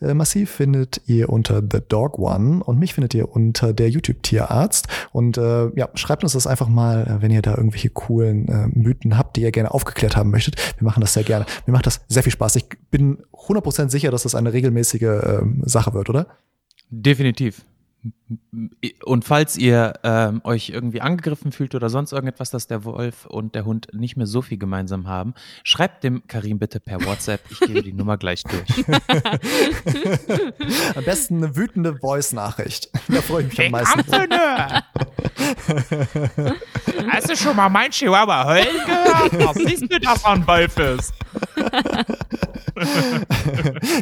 Äh, massiv findet ihr unter The Dog One und mich findet ihr unter der YouTube Tierarzt. Und äh, ja, schreibt uns das einfach mal, äh, wenn ihr da irgendwelche coolen äh, Mythen habt, die ihr gerne aufgeklärt haben möchtet. Wir machen das sehr gerne. Mir macht das sehr viel Spaß. Ich bin 100% sicher, dass das eine regelmäßige ähm, Sache wird, oder? Definitiv. Und falls ihr ähm, euch irgendwie angegriffen fühlt oder sonst irgendetwas, dass der Wolf und der Hund nicht mehr so viel gemeinsam haben, schreibt dem Karim bitte per WhatsApp. Ich gebe die Nummer gleich durch. Am besten eine wütende Voice-Nachricht. Da freue ich mich am meisten. Hast du schon mal mein Chihuahua heulen gehört? Was siehst du, dass er ein Wolf ist?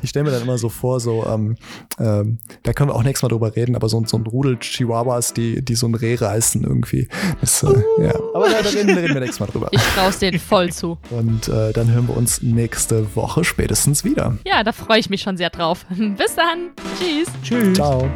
Ich stelle mir dann immer so vor, so, ähm, ähm, da können wir auch nächstes Mal drüber reden, aber so, ein- so ein Rudel Chihuahuas, die, die so ein Reh reißen irgendwie. Das, äh, ja. Aber da, da, reden, da reden wir nächstes Mal drüber. Ich traue denen voll zu. Und äh, dann hören wir uns nächste Woche spätestens wieder. Ja, da freue ich mich schon sehr drauf. Bis dann. Tschüss. Tschüss. Ciao.